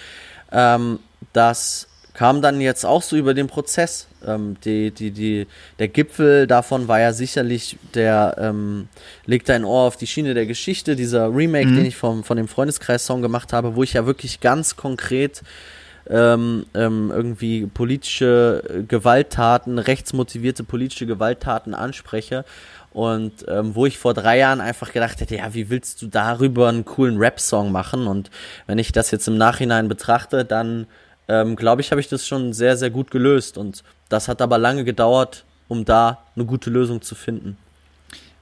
Ähm, das kam dann jetzt auch so über den Prozess. Ähm, die, die, die, der Gipfel davon war ja sicherlich der ähm, Legt dein Ohr auf die Schiene der Geschichte, dieser Remake, mhm. den ich vom, von dem Freundeskreis-Song gemacht habe, wo ich ja wirklich ganz konkret ähm, ähm, irgendwie politische Gewalttaten, rechtsmotivierte politische Gewalttaten anspreche. Und ähm, wo ich vor drei Jahren einfach gedacht hätte, ja, wie willst du darüber einen coolen Rap-Song machen? Und wenn ich das jetzt im Nachhinein betrachte, dann ähm, glaube ich, habe ich das schon sehr, sehr gut gelöst. Und das hat aber lange gedauert, um da eine gute Lösung zu finden.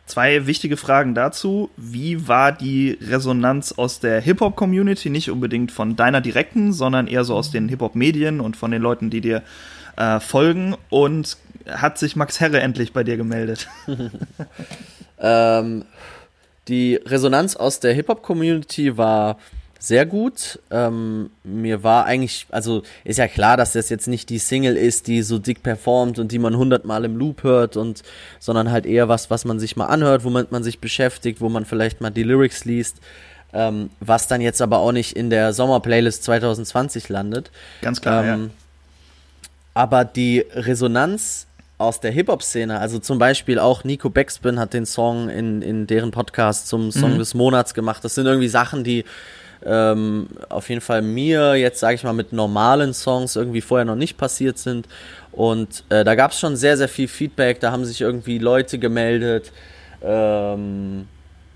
Zwei wichtige Fragen dazu. Wie war die Resonanz aus der Hip-Hop-Community? Nicht unbedingt von deiner direkten, sondern eher so aus den Hip-Hop-Medien und von den Leuten, die dir äh, folgen. Und hat sich Max Herre endlich bei dir gemeldet? ähm, die Resonanz aus der Hip-Hop-Community war sehr gut. Ähm, mir war eigentlich, also ist ja klar, dass das jetzt nicht die Single ist, die so dick performt und die man hundertmal im Loop hört und, sondern halt eher was, was man sich mal anhört, womit man sich beschäftigt, wo man vielleicht mal die Lyrics liest. Ähm, was dann jetzt aber auch nicht in der Sommerplaylist 2020 landet. Ganz klar, ähm, ja. Aber die Resonanz aus der Hip-Hop-Szene, also zum Beispiel auch Nico Backspin hat den Song in, in deren Podcast zum Song mhm. des Monats gemacht. Das sind irgendwie Sachen, die ähm, auf jeden Fall mir jetzt, sage ich mal, mit normalen Songs irgendwie vorher noch nicht passiert sind. Und äh, da gab es schon sehr, sehr viel Feedback. Da haben sich irgendwie Leute gemeldet, ähm,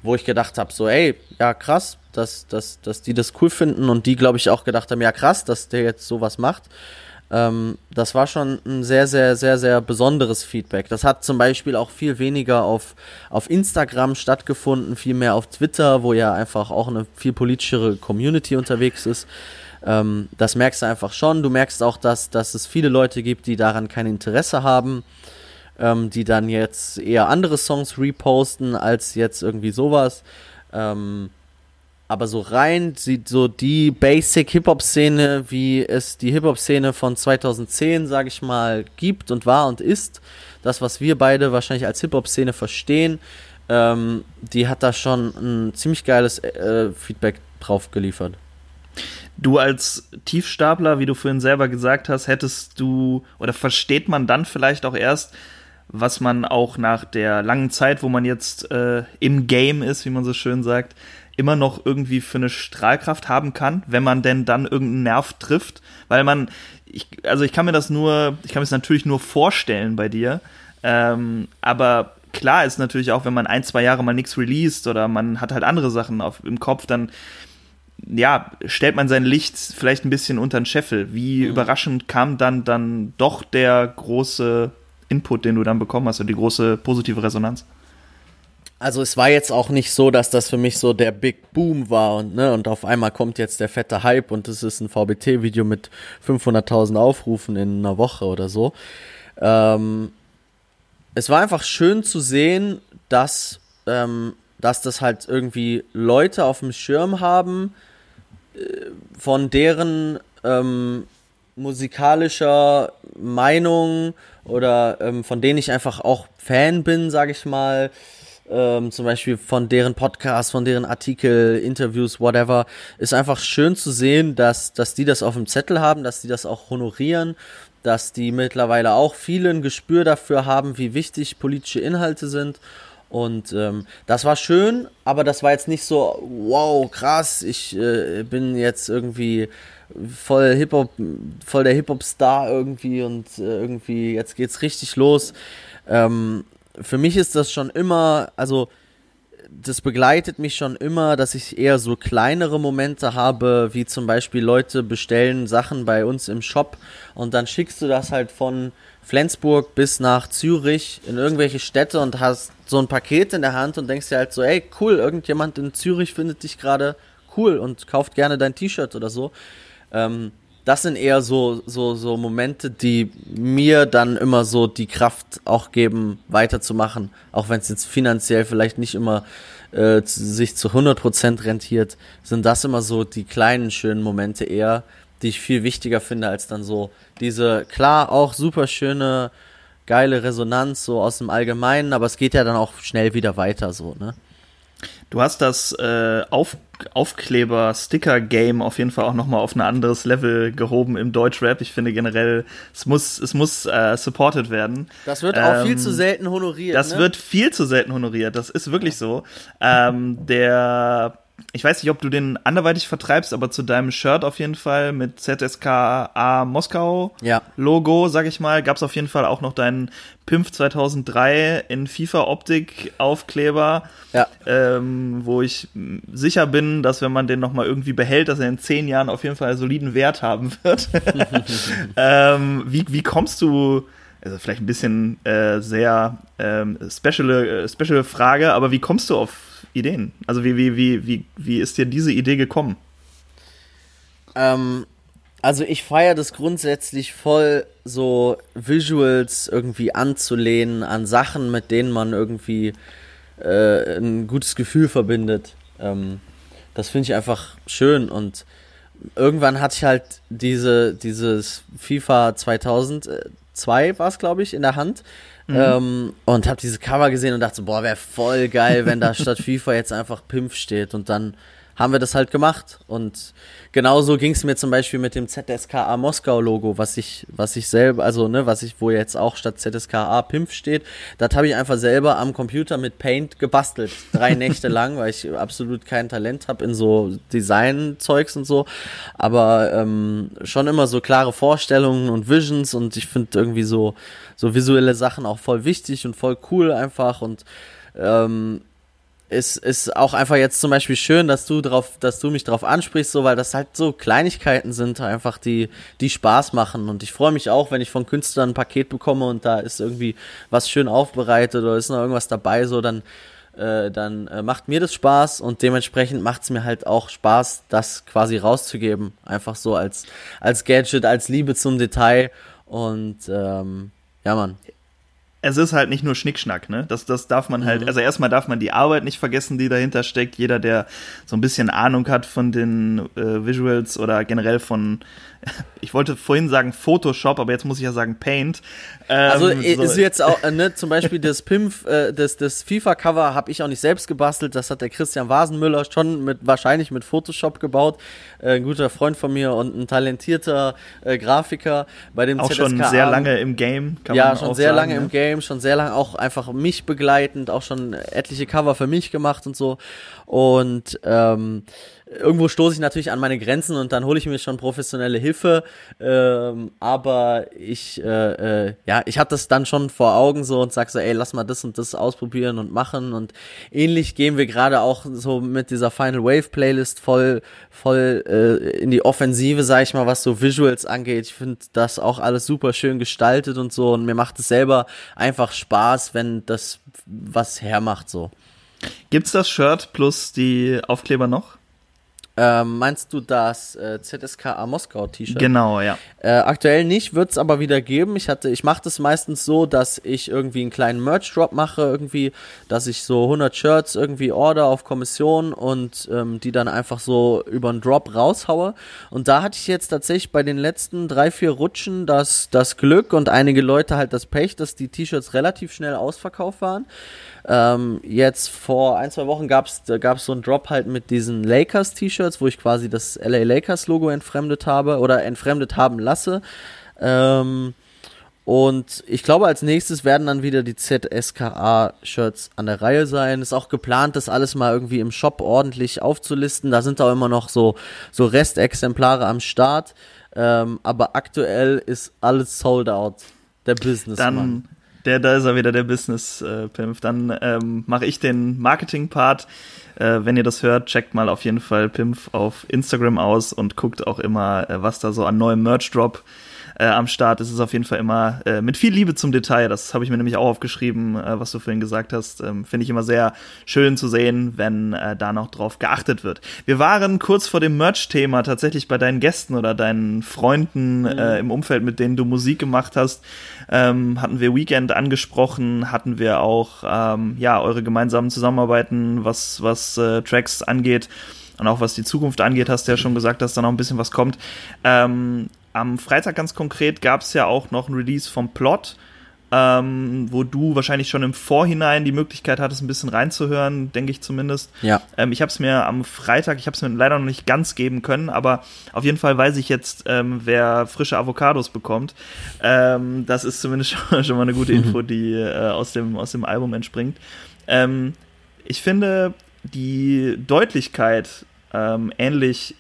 wo ich gedacht habe, so, ey, ja krass, dass, dass, dass die das cool finden und die, glaube ich, auch gedacht haben, ja krass, dass der jetzt sowas macht. Ähm, das war schon ein sehr, sehr, sehr, sehr besonderes Feedback. Das hat zum Beispiel auch viel weniger auf, auf Instagram stattgefunden, viel mehr auf Twitter, wo ja einfach auch eine viel politischere Community unterwegs ist. Ähm, das merkst du einfach schon. Du merkst auch, dass, dass es viele Leute gibt, die daran kein Interesse haben, ähm, die dann jetzt eher andere Songs reposten als jetzt irgendwie sowas. Ähm, aber so rein sieht so die Basic Hip-Hop-Szene, wie es die Hip-Hop-Szene von 2010, sag ich mal, gibt und war und ist, das, was wir beide wahrscheinlich als Hip-Hop-Szene verstehen, ähm, die hat da schon ein ziemlich geiles äh, Feedback drauf geliefert. Du als Tiefstapler, wie du vorhin selber gesagt hast, hättest du oder versteht man dann vielleicht auch erst, was man auch nach der langen Zeit, wo man jetzt äh, im Game ist, wie man so schön sagt, immer noch irgendwie für eine Strahlkraft haben kann, wenn man denn dann irgendeinen Nerv trifft, weil man, ich, also ich kann mir das nur, ich kann mir das natürlich nur vorstellen bei dir, ähm, aber klar ist natürlich auch, wenn man ein, zwei Jahre mal nichts released oder man hat halt andere Sachen auf, im Kopf, dann ja, stellt man sein Licht vielleicht ein bisschen unter den Scheffel. Wie mhm. überraschend kam dann dann doch der große Input, den du dann bekommen hast, oder die große positive Resonanz? Also es war jetzt auch nicht so, dass das für mich so der Big Boom war und ne und auf einmal kommt jetzt der fette Hype und es ist ein VBT-Video mit 500.000 Aufrufen in einer Woche oder so. Ähm, es war einfach schön zu sehen, dass ähm, dass das halt irgendwie Leute auf dem Schirm haben, äh, von deren ähm, musikalischer Meinung oder ähm, von denen ich einfach auch Fan bin, sag ich mal, ähm, zum Beispiel von deren Podcasts, von deren Artikel, Interviews, whatever, ist einfach schön zu sehen, dass, dass die das auf dem Zettel haben, dass die das auch honorieren, dass die mittlerweile auch vielen Gespür dafür haben, wie wichtig politische Inhalte sind. Und ähm, das war schön, aber das war jetzt nicht so, wow, krass, ich äh, bin jetzt irgendwie voll Hip-Hop, voll der Hip-Hop-Star irgendwie und äh, irgendwie jetzt geht's richtig los. Ähm, für mich ist das schon immer, also das begleitet mich schon immer, dass ich eher so kleinere Momente habe, wie zum Beispiel Leute bestellen Sachen bei uns im Shop und dann schickst du das halt von Flensburg bis nach Zürich in irgendwelche Städte und hast so ein Paket in der Hand und denkst dir halt so, ey, cool, irgendjemand in Zürich findet dich gerade cool und kauft gerne dein T-Shirt oder so. Ähm, das sind eher so, so, so Momente, die mir dann immer so die Kraft auch geben, weiterzumachen. Auch wenn es jetzt finanziell vielleicht nicht immer äh, sich zu 100% rentiert, sind das immer so die kleinen schönen Momente eher, die ich viel wichtiger finde als dann so diese, klar, auch super schöne, geile Resonanz so aus dem Allgemeinen, aber es geht ja dann auch schnell wieder weiter so, ne? Du hast das äh, Auf Aufkleber-Sticker-Game auf jeden Fall auch nochmal auf ein anderes Level gehoben im Deutschrap. Ich finde generell, es muss, es muss äh, supported werden. Das wird auch ähm, viel zu selten honoriert. Das ne? wird viel zu selten honoriert. Das ist wirklich so. Ähm, der ich weiß nicht, ob du den anderweitig vertreibst, aber zu deinem Shirt auf jeden Fall mit ZSKA Moskau ja. Logo, sag ich mal, gab es auf jeden Fall auch noch deinen Pimpf 2003 in FIFA Optik Aufkleber, ja. ähm, wo ich sicher bin, dass wenn man den noch mal irgendwie behält, dass er in zehn Jahren auf jeden Fall einen soliden Wert haben wird. ähm, wie, wie kommst du also vielleicht ein bisschen äh, sehr ähm, special, äh, special Frage, aber wie kommst du auf Ideen? Also wie, wie, wie, wie, wie ist dir diese Idee gekommen? Ähm, also ich feiere das grundsätzlich voll, so Visuals irgendwie anzulehnen an Sachen, mit denen man irgendwie äh, ein gutes Gefühl verbindet. Ähm, das finde ich einfach schön und irgendwann hatte ich halt diese, dieses FIFA 2002 war es, glaube ich, in der Hand Mhm. Ähm, und habe diese Cover gesehen und dachte so, boah, wäre voll geil, wenn da statt FIFA jetzt einfach Pimp steht. Und dann haben wir das halt gemacht. Und genauso ging es mir zum Beispiel mit dem ZSKA Moskau Logo, was ich, was ich selber, also ne, was ich, wo jetzt auch statt ZSKA Pimp steht, das habe ich einfach selber am Computer mit Paint gebastelt. Drei Nächte lang, weil ich absolut kein Talent habe in so Design-Zeugs und so. Aber ähm, schon immer so klare Vorstellungen und Visions und ich finde irgendwie so, so visuelle Sachen auch voll wichtig und voll cool einfach und ähm, ist, ist auch einfach jetzt zum Beispiel schön, dass du drauf, dass du mich drauf ansprichst, so, weil das halt so Kleinigkeiten sind, einfach die, die Spaß machen. Und ich freue mich auch, wenn ich von Künstlern ein Paket bekomme und da ist irgendwie was schön aufbereitet oder ist noch irgendwas dabei, so, dann, äh, dann äh, macht mir das Spaß und dementsprechend macht es mir halt auch Spaß, das quasi rauszugeben. Einfach so als, als Gadget, als Liebe zum Detail. Und ähm, ja, Mann es ist halt nicht nur Schnickschnack, ne? Das, das darf man halt, mhm. also erstmal darf man die Arbeit nicht vergessen, die dahinter steckt. Jeder, der so ein bisschen Ahnung hat von den äh, Visuals oder generell von ich wollte vorhin sagen Photoshop, aber jetzt muss ich ja sagen Paint. Ähm, also so. ist jetzt auch, äh, ne, zum Beispiel das Pimp, äh, das, das FIFA-Cover habe ich auch nicht selbst gebastelt, das hat der Christian Wasenmüller schon mit, wahrscheinlich mit Photoshop gebaut. Äh, ein guter Freund von mir und ein talentierter äh, Grafiker bei dem Auch ZSK schon sehr lange im Game, kann ja, man schon sehr sagen, lange ne? im Game, schon sehr lange auch einfach mich begleitend, auch schon etliche Cover für mich gemacht und so. Und ähm, irgendwo stoße ich natürlich an meine Grenzen und dann hole ich mir schon professionelle Hilfe. Ähm, aber ich, äh, äh, ja, ich habe das dann schon vor Augen so und sag so, ey, lass mal das und das ausprobieren und machen. Und ähnlich gehen wir gerade auch so mit dieser Final Wave Playlist voll, voll äh, in die Offensive, sag ich mal, was so Visuals angeht. Ich finde das auch alles super schön gestaltet und so. Und mir macht es selber einfach Spaß, wenn das was hermacht so. Gibt's das Shirt plus die Aufkleber noch? Ähm, meinst du das äh, ZSKA Moskau T-Shirt? Genau, ja. Äh, aktuell nicht, wird es aber wieder geben. Ich hatte, ich mache das meistens so, dass ich irgendwie einen kleinen Merch-Drop mache, irgendwie, dass ich so 100 Shirts irgendwie order auf Kommission und ähm, die dann einfach so über einen Drop raushaue. Und da hatte ich jetzt tatsächlich bei den letzten drei, vier Rutschen das, das Glück und einige Leute halt das Pech, dass die T-Shirts relativ schnell ausverkauft waren. Ähm, jetzt vor ein, zwei Wochen gab es so einen Drop halt mit diesen Lakers-T-Shirts, wo ich quasi das LA Lakers-Logo entfremdet habe oder entfremdet haben lasse. Ähm, und ich glaube, als nächstes werden dann wieder die ZSKA-Shirts an der Reihe sein. Ist auch geplant, das alles mal irgendwie im Shop ordentlich aufzulisten. Da sind auch immer noch so, so Restexemplare am Start. Ähm, aber aktuell ist alles sold out. Der Business. Dann, der, da ist er wieder, der Business-Pimp. Äh, Dann ähm, mache ich den Marketing-Part. Äh, wenn ihr das hört, checkt mal auf jeden Fall Pimp auf Instagram aus und guckt auch immer, äh, was da so an neuem Merch-Drop äh, am Start ist es auf jeden Fall immer äh, mit viel Liebe zum Detail. Das habe ich mir nämlich auch aufgeschrieben, äh, was du vorhin gesagt hast. Ähm, Finde ich immer sehr schön zu sehen, wenn äh, da noch drauf geachtet wird. Wir waren kurz vor dem Merch-Thema tatsächlich bei deinen Gästen oder deinen Freunden mhm. äh, im Umfeld, mit denen du Musik gemacht hast. Ähm, hatten wir Weekend angesprochen, hatten wir auch ähm, ja eure gemeinsamen Zusammenarbeiten, was was äh, Tracks angeht und auch was die Zukunft angeht, hast du ja schon gesagt, dass da noch ein bisschen was kommt. Ähm, am Freitag ganz konkret gab es ja auch noch ein Release vom Plot, ähm, wo du wahrscheinlich schon im Vorhinein die Möglichkeit hattest, ein bisschen reinzuhören, denke ich zumindest. Ja. Ähm, ich habe es mir am Freitag, ich habe es mir leider noch nicht ganz geben können, aber auf jeden Fall weiß ich jetzt, ähm, wer frische Avocados bekommt. Ähm, das ist zumindest schon, schon, mal eine gute Info, die äh, aus, dem, aus dem Album entspringt. Ähm, ich finde die Deutlichkeit ähm, ähnlich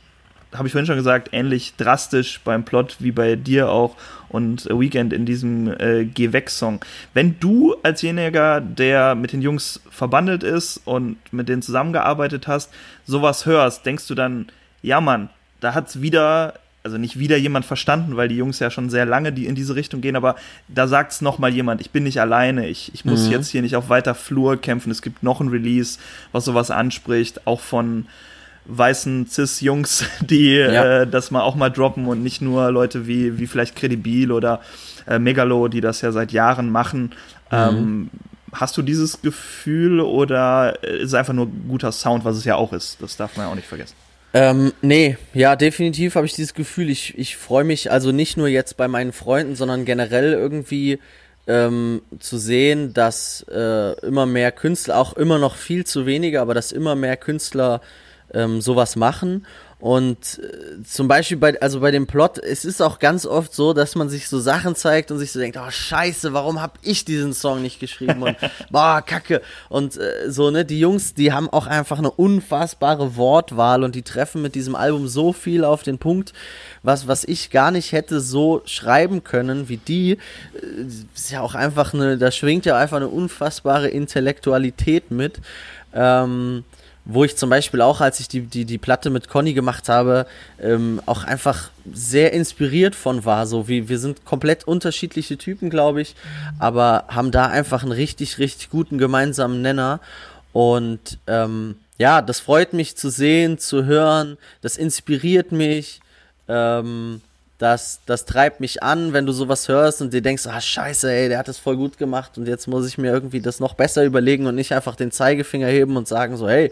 habe ich vorhin schon gesagt, ähnlich drastisch beim Plot wie bei dir auch und Weekend in diesem äh, Geh weg-Song. Wenn du als jeniger, der mit den Jungs verbandelt ist und mit denen zusammengearbeitet hast, sowas hörst, denkst du dann, ja Mann, da hat's wieder, also nicht wieder jemand verstanden, weil die Jungs ja schon sehr lange die in diese Richtung gehen, aber da sagt's noch mal jemand, ich bin nicht alleine, ich, ich muss mhm. jetzt hier nicht auf weiter Flur kämpfen, es gibt noch ein Release, was sowas anspricht, auch von weißen Cis-Jungs, die ja. äh, das mal auch mal droppen und nicht nur Leute wie, wie vielleicht Credibil oder äh, Megalo, die das ja seit Jahren machen. Mhm. Ähm, hast du dieses Gefühl oder ist es einfach nur guter Sound, was es ja auch ist? Das darf man ja auch nicht vergessen. Ähm, nee, ja, definitiv habe ich dieses Gefühl. Ich, ich freue mich also nicht nur jetzt bei meinen Freunden, sondern generell irgendwie ähm, zu sehen, dass äh, immer mehr Künstler, auch immer noch viel zu wenige, aber dass immer mehr Künstler ähm, sowas machen. Und äh, zum Beispiel bei, also bei dem Plot, es ist auch ganz oft so, dass man sich so Sachen zeigt und sich so denkt, oh scheiße, warum hab ich diesen Song nicht geschrieben und boah, kacke. Und äh, so, ne, die Jungs, die haben auch einfach eine unfassbare Wortwahl und die treffen mit diesem Album so viel auf den Punkt, was, was ich gar nicht hätte so schreiben können wie die. Äh, ist ja auch einfach eine, da schwingt ja einfach eine unfassbare Intellektualität mit. Ähm, wo ich zum Beispiel auch, als ich die, die, die Platte mit Conny gemacht habe, ähm, auch einfach sehr inspiriert von war. So wie wir sind komplett unterschiedliche Typen, glaube ich, aber haben da einfach einen richtig, richtig guten gemeinsamen Nenner. Und ähm, ja, das freut mich zu sehen, zu hören, das inspiriert mich. Ähm, das, das treibt mich an, wenn du sowas hörst und dir denkst, ah scheiße, ey, der hat das voll gut gemacht und jetzt muss ich mir irgendwie das noch besser überlegen und nicht einfach den Zeigefinger heben und sagen so, hey,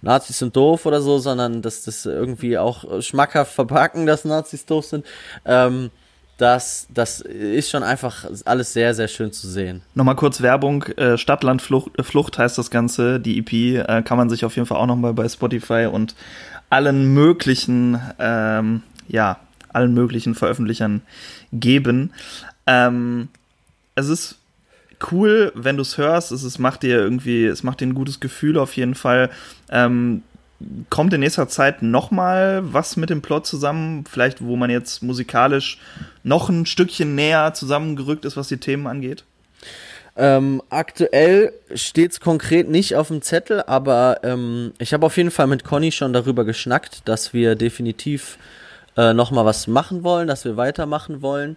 Nazis sind doof oder so, sondern dass das irgendwie auch schmackhaft verpacken, dass Nazis doof sind. Ähm, das, das ist schon einfach alles sehr, sehr schön zu sehen. Nochmal kurz Werbung. Äh, Stadtlandflucht Flucht heißt das Ganze. Die EP äh, kann man sich auf jeden Fall auch nochmal bei Spotify und allen möglichen ähm, ja, allen möglichen Veröffentlichern geben. Ähm, es ist cool, wenn du es hörst. Es ist, macht dir irgendwie, es macht dir ein gutes Gefühl auf jeden Fall. Ähm, kommt in nächster Zeit noch mal was mit dem Plot zusammen? Vielleicht, wo man jetzt musikalisch noch ein Stückchen näher zusammengerückt ist, was die Themen angeht? Ähm, aktuell steht es konkret nicht auf dem Zettel, aber ähm, ich habe auf jeden Fall mit Conny schon darüber geschnackt, dass wir definitiv äh, nochmal was machen wollen, dass wir weitermachen wollen.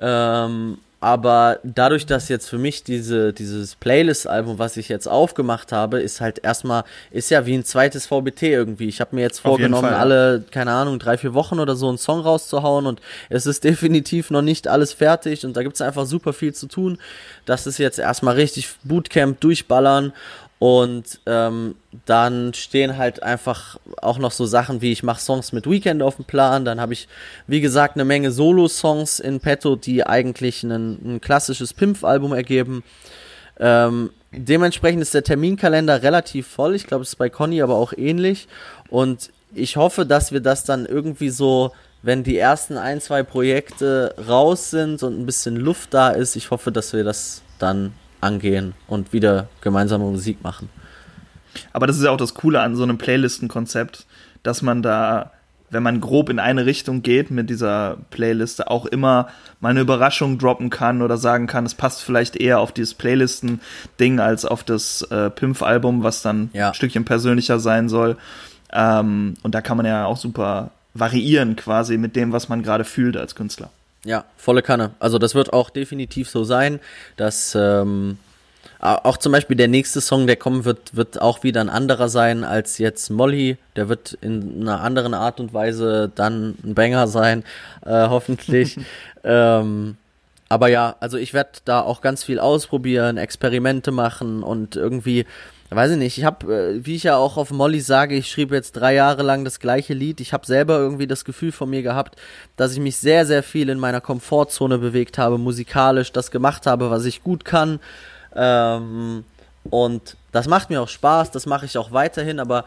Ähm, aber dadurch, dass jetzt für mich diese, dieses Playlist-Album, was ich jetzt aufgemacht habe, ist halt erstmal, ist ja wie ein zweites VBT irgendwie. Ich habe mir jetzt vorgenommen, alle, keine Ahnung, drei, vier Wochen oder so einen Song rauszuhauen und es ist definitiv noch nicht alles fertig und da gibt's einfach super viel zu tun. Das ist jetzt erstmal richtig Bootcamp durchballern und ähm, dann stehen halt einfach auch noch so Sachen wie ich mache Songs mit Weekend auf dem Plan. Dann habe ich, wie gesagt, eine Menge Solo-Songs in petto, die eigentlich ein, ein klassisches Pimpf-Album ergeben. Ähm, dementsprechend ist der Terminkalender relativ voll. Ich glaube, es ist bei Conny aber auch ähnlich. Und ich hoffe, dass wir das dann irgendwie so, wenn die ersten ein, zwei Projekte raus sind und ein bisschen Luft da ist, ich hoffe, dass wir das dann angehen und wieder gemeinsame Musik machen. Aber das ist ja auch das Coole an so einem Playlistenkonzept, dass man da, wenn man grob in eine Richtung geht mit dieser Playliste, auch immer mal eine Überraschung droppen kann oder sagen kann, es passt vielleicht eher auf dieses Playlisten-Ding als auf das äh, Pimpf-Album, was dann ja. ein Stückchen persönlicher sein soll. Ähm, und da kann man ja auch super variieren quasi mit dem, was man gerade fühlt als Künstler. Ja, volle Kanne. Also das wird auch definitiv so sein, dass ähm, auch zum Beispiel der nächste Song, der kommen wird, wird auch wieder ein anderer sein als jetzt Molly. Der wird in einer anderen Art und Weise dann ein Banger sein, äh, hoffentlich. ähm, aber ja, also ich werde da auch ganz viel ausprobieren, Experimente machen und irgendwie weiß ich nicht, ich habe, äh, wie ich ja auch auf Molly sage, ich schrieb jetzt drei Jahre lang das gleiche Lied. Ich habe selber irgendwie das Gefühl von mir gehabt, dass ich mich sehr, sehr viel in meiner Komfortzone bewegt habe, musikalisch das gemacht habe, was ich gut kann. Ähm, und das macht mir auch Spaß, das mache ich auch weiterhin, aber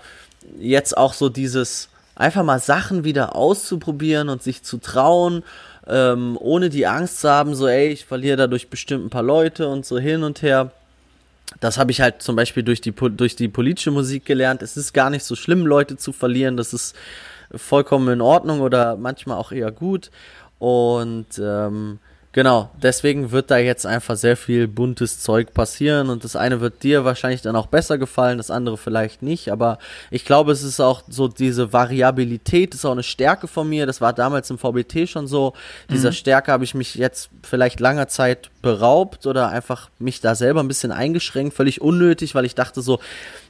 jetzt auch so dieses einfach mal Sachen wieder auszuprobieren und sich zu trauen, ähm, ohne die Angst zu haben, so ey, ich verliere dadurch bestimmt ein paar Leute und so hin und her das habe ich halt zum Beispiel durch die, durch die politische Musik gelernt. Es ist gar nicht so schlimm, Leute zu verlieren. Das ist vollkommen in Ordnung oder manchmal auch eher gut. Und ähm, Genau, deswegen wird da jetzt einfach sehr viel buntes Zeug passieren und das eine wird dir wahrscheinlich dann auch besser gefallen, das andere vielleicht nicht, aber ich glaube, es ist auch so diese Variabilität, ist auch eine Stärke von mir, das war damals im VBT schon so, dieser mhm. Stärke habe ich mich jetzt vielleicht langer Zeit beraubt oder einfach mich da selber ein bisschen eingeschränkt, völlig unnötig, weil ich dachte so,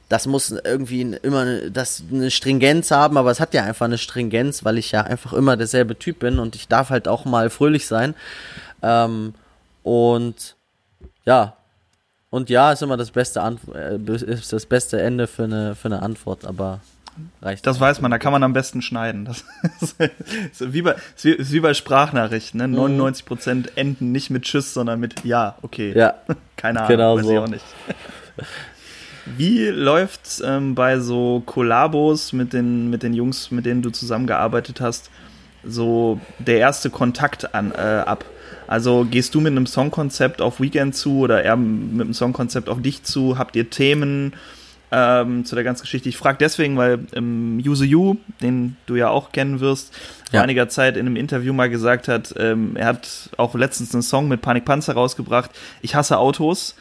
das muss irgendwie immer das eine Stringenz haben, aber es hat ja einfach eine Stringenz, weil ich ja einfach immer derselbe Typ bin und ich darf halt auch mal fröhlich sein. Ähm, und ja, und ja, ist immer das beste, Ant äh, ist das beste Ende für eine, für eine Antwort, aber reicht. Das weiß man, da kann man am besten schneiden. Das ist, wie, bei, ist wie bei Sprachnachrichten. Ne? 99% mhm. enden nicht mit Tschüss, sondern mit Ja, okay. Ja. Keine Ahnung, genau weiß so. ich auch nicht. Wie läuft ähm, bei so Kollabos mit den, mit den Jungs, mit denen du zusammengearbeitet hast, so der erste Kontakt an, äh, ab? Also gehst du mit einem Songkonzept auf Weekend zu oder er mit einem Songkonzept auf dich zu? Habt ihr Themen ähm, zu der ganzen Geschichte? Ich frage deswegen, weil ähm, Yuzu Yu, den du ja auch kennen wirst, vor einiger Zeit in einem Interview mal gesagt hat, ähm, er hat auch letztens einen Song mit Panik Panzer rausgebracht, Ich hasse Autos.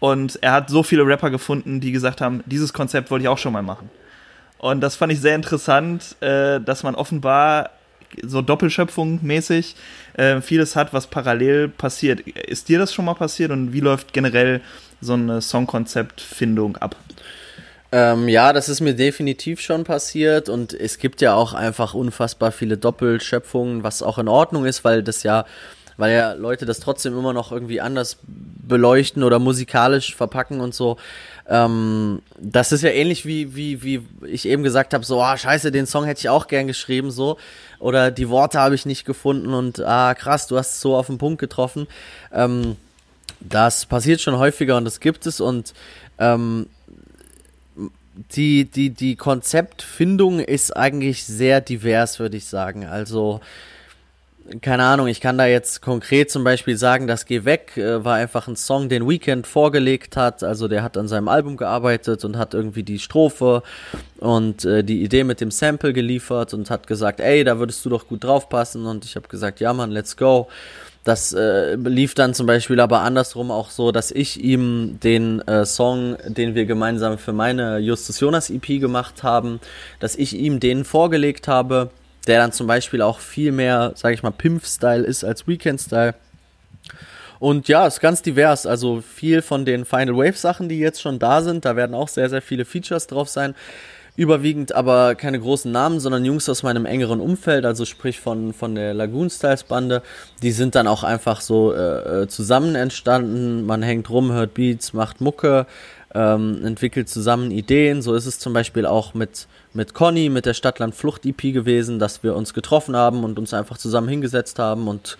Und er hat so viele Rapper gefunden, die gesagt haben, dieses Konzept wollte ich auch schon mal machen. Und das fand ich sehr interessant, äh, dass man offenbar so Doppelschöpfung mäßig äh, vieles hat, was parallel passiert. Ist dir das schon mal passiert und wie läuft generell so eine Songkonzeptfindung ab? Ähm, ja, das ist mir definitiv schon passiert und es gibt ja auch einfach unfassbar viele Doppelschöpfungen, was auch in Ordnung ist, weil das ja, weil ja Leute das trotzdem immer noch irgendwie anders beleuchten oder musikalisch verpacken und so. Ähm, das ist ja ähnlich wie, wie, wie ich eben gesagt habe, so, ah, scheiße, den Song hätte ich auch gern geschrieben, so. Oder die Worte habe ich nicht gefunden und ah, krass, du hast es so auf den Punkt getroffen. Ähm, das passiert schon häufiger und das gibt es und ähm, die, die, die Konzeptfindung ist eigentlich sehr divers, würde ich sagen. Also, keine Ahnung, ich kann da jetzt konkret zum Beispiel sagen, dass Geh weg äh, war einfach ein Song, den Weekend vorgelegt hat. Also der hat an seinem Album gearbeitet und hat irgendwie die Strophe und äh, die Idee mit dem Sample geliefert und hat gesagt, ey, da würdest du doch gut draufpassen. Und ich habe gesagt, ja Mann, let's go. Das äh, lief dann zum Beispiel aber andersrum auch so, dass ich ihm den äh, Song, den wir gemeinsam für meine Justus Jonas EP gemacht haben, dass ich ihm den vorgelegt habe der dann zum Beispiel auch viel mehr, sage ich mal, Pimp-Style ist als Weekend-Style. Und ja, ist ganz divers. Also viel von den Final Wave-Sachen, die jetzt schon da sind, da werden auch sehr, sehr viele Features drauf sein. Überwiegend aber keine großen Namen, sondern Jungs aus meinem engeren Umfeld, also sprich von, von der Lagoon Styles Bande. Die sind dann auch einfach so äh, äh zusammen entstanden. Man hängt rum, hört Beats, macht Mucke, ähm, entwickelt zusammen Ideen. So ist es zum Beispiel auch mit mit Conny, mit der Stadtland Flucht EP gewesen, dass wir uns getroffen haben und uns einfach zusammen hingesetzt haben und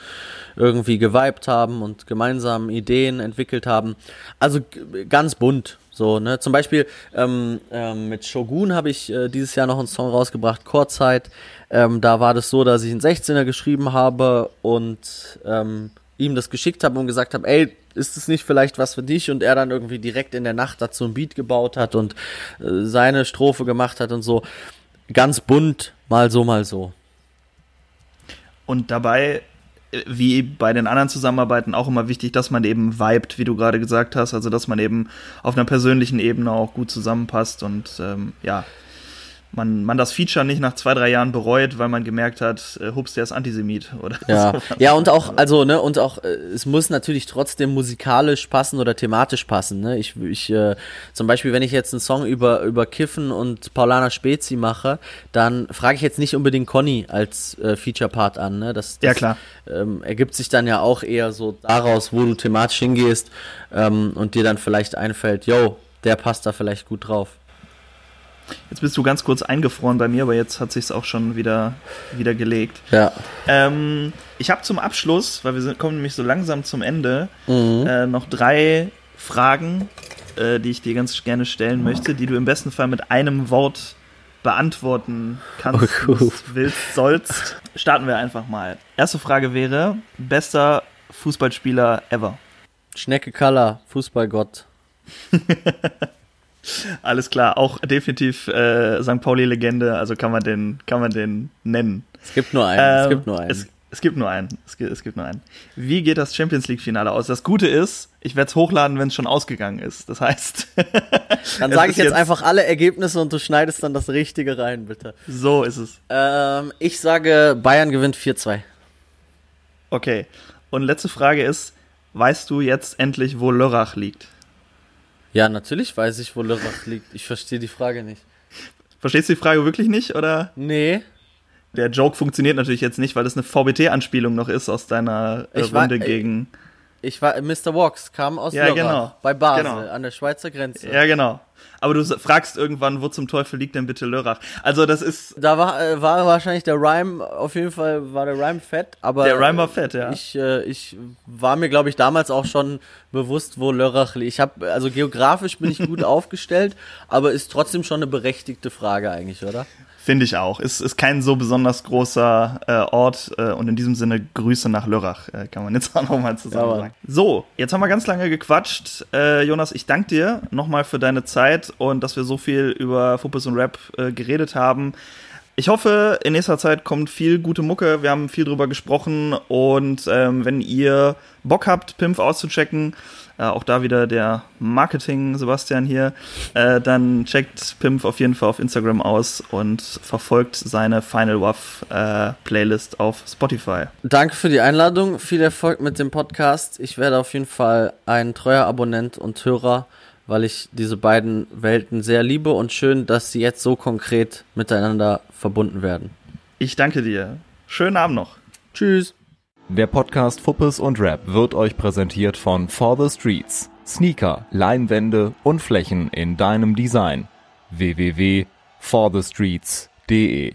irgendwie geweibt haben und gemeinsam Ideen entwickelt haben. Also ganz bunt. So, ne? Zum Beispiel ähm, ähm, mit Shogun habe ich äh, dieses Jahr noch einen Song rausgebracht, Chorzeit. Ähm, da war das so, dass ich einen 16er geschrieben habe und ähm, ihm das geschickt habe und gesagt habe, ey, ist es nicht vielleicht was für dich? Und er dann irgendwie direkt in der Nacht dazu ein Beat gebaut hat und äh, seine Strophe gemacht hat und so. Ganz bunt, mal so, mal so. Und dabei, äh, wie bei den anderen Zusammenarbeiten, auch immer wichtig, dass man eben vibet, wie du gerade gesagt hast. Also, dass man eben auf einer persönlichen Ebene auch gut zusammenpasst und ähm, ja, man, man das Feature nicht nach zwei, drei Jahren bereut, weil man gemerkt hat, äh, Hups, der ist Antisemit oder Ja, so. ja und auch, also, ne, und auch, äh, es muss natürlich trotzdem musikalisch passen oder thematisch passen, ne. Ich, ich, äh, zum Beispiel, wenn ich jetzt einen Song über, über Kiffen und Paulana Spezi mache, dann frage ich jetzt nicht unbedingt Conny als äh, Feature-Part an, ne. Das, das ja, klar. Ähm, ergibt sich dann ja auch eher so daraus, wo du thematisch hingehst ähm, und dir dann vielleicht einfällt, yo, der passt da vielleicht gut drauf. Jetzt bist du ganz kurz eingefroren bei mir, aber jetzt hat sich's auch schon wieder, wieder gelegt. Ja. Ähm, ich habe zum Abschluss, weil wir sind, kommen nämlich so langsam zum Ende, mhm. äh, noch drei Fragen, äh, die ich dir ganz gerne stellen möchte, die du im besten Fall mit einem Wort beantworten kannst, oh, willst, sollst. Starten wir einfach mal. Erste Frage wäre: Bester Fußballspieler ever? Schnecke Kaller, Fußballgott. Alles klar, auch definitiv äh, St. Pauli-Legende, also kann man den, kann man den nennen. Es gibt nur einen, ähm, es gibt nur einen. Es, es gibt nur einen. Es gibt, es gibt nur einen. Wie geht das Champions League-Finale aus? Das Gute ist, ich werde es hochladen, wenn es schon ausgegangen ist. Das heißt. dann sage ich jetzt, jetzt, einfach alle Ergebnisse und du schneidest dann das Richtige rein, bitte. So ist es. Ähm, ich sage, Bayern gewinnt 4-2. Okay. Und letzte Frage ist: Weißt du jetzt endlich, wo Lörrach liegt? Ja, natürlich weiß ich, wo Lörrach liegt. Ich verstehe die Frage nicht. Verstehst du die Frage wirklich nicht, oder? Nee. Der Joke funktioniert natürlich jetzt nicht, weil das eine VBT-Anspielung noch ist aus deiner äh, Runde gegen. Ich war, Mr. Walks kam aus Ja, Lörrach, genau. bei Basel, Genau. an der Schweizer Grenze. Ja, genau. Aber du fragst irgendwann, wo zum Teufel liegt denn bitte Lörrach? Also das ist, Da war, äh, war wahrscheinlich der Rhyme, auf jeden Fall war der Rhyme fett, aber der Rhyme war fett, ja. ich, äh, ich war mir, glaube ich, damals auch schon bewusst, wo Lörrach liegt. Ich habe, also geografisch bin ich gut aufgestellt, aber ist trotzdem schon eine berechtigte Frage eigentlich, oder? Finde ich auch. Ist, ist kein so besonders großer äh, Ort äh, und in diesem Sinne Grüße nach Lörrach, äh, kann man jetzt auch nochmal zusammen Ja, sagen. So, jetzt haben wir ganz lange gequatscht. Äh, Jonas, ich danke dir nochmal für deine Zeit und dass wir so viel über Fuppes und Rap äh, geredet haben. Ich hoffe, in nächster Zeit kommt viel gute Mucke. Wir haben viel drüber gesprochen und ähm, wenn ihr Bock habt, Pimp auszuchecken, äh, auch da wieder der Marketing Sebastian hier, äh, dann checkt Pimp auf jeden Fall auf Instagram aus und verfolgt seine Final Waff äh, Playlist auf Spotify. Danke für die Einladung, viel Erfolg mit dem Podcast. Ich werde auf jeden Fall ein treuer Abonnent und Hörer, weil ich diese beiden Welten sehr liebe und schön, dass sie jetzt so konkret miteinander verbunden werden. Ich danke dir. Schönen Abend noch. Tschüss. Der Podcast Fuppes und Rap wird euch präsentiert von For the Streets. Sneaker, Leinwände und Flächen in deinem Design. www.forthestreets.de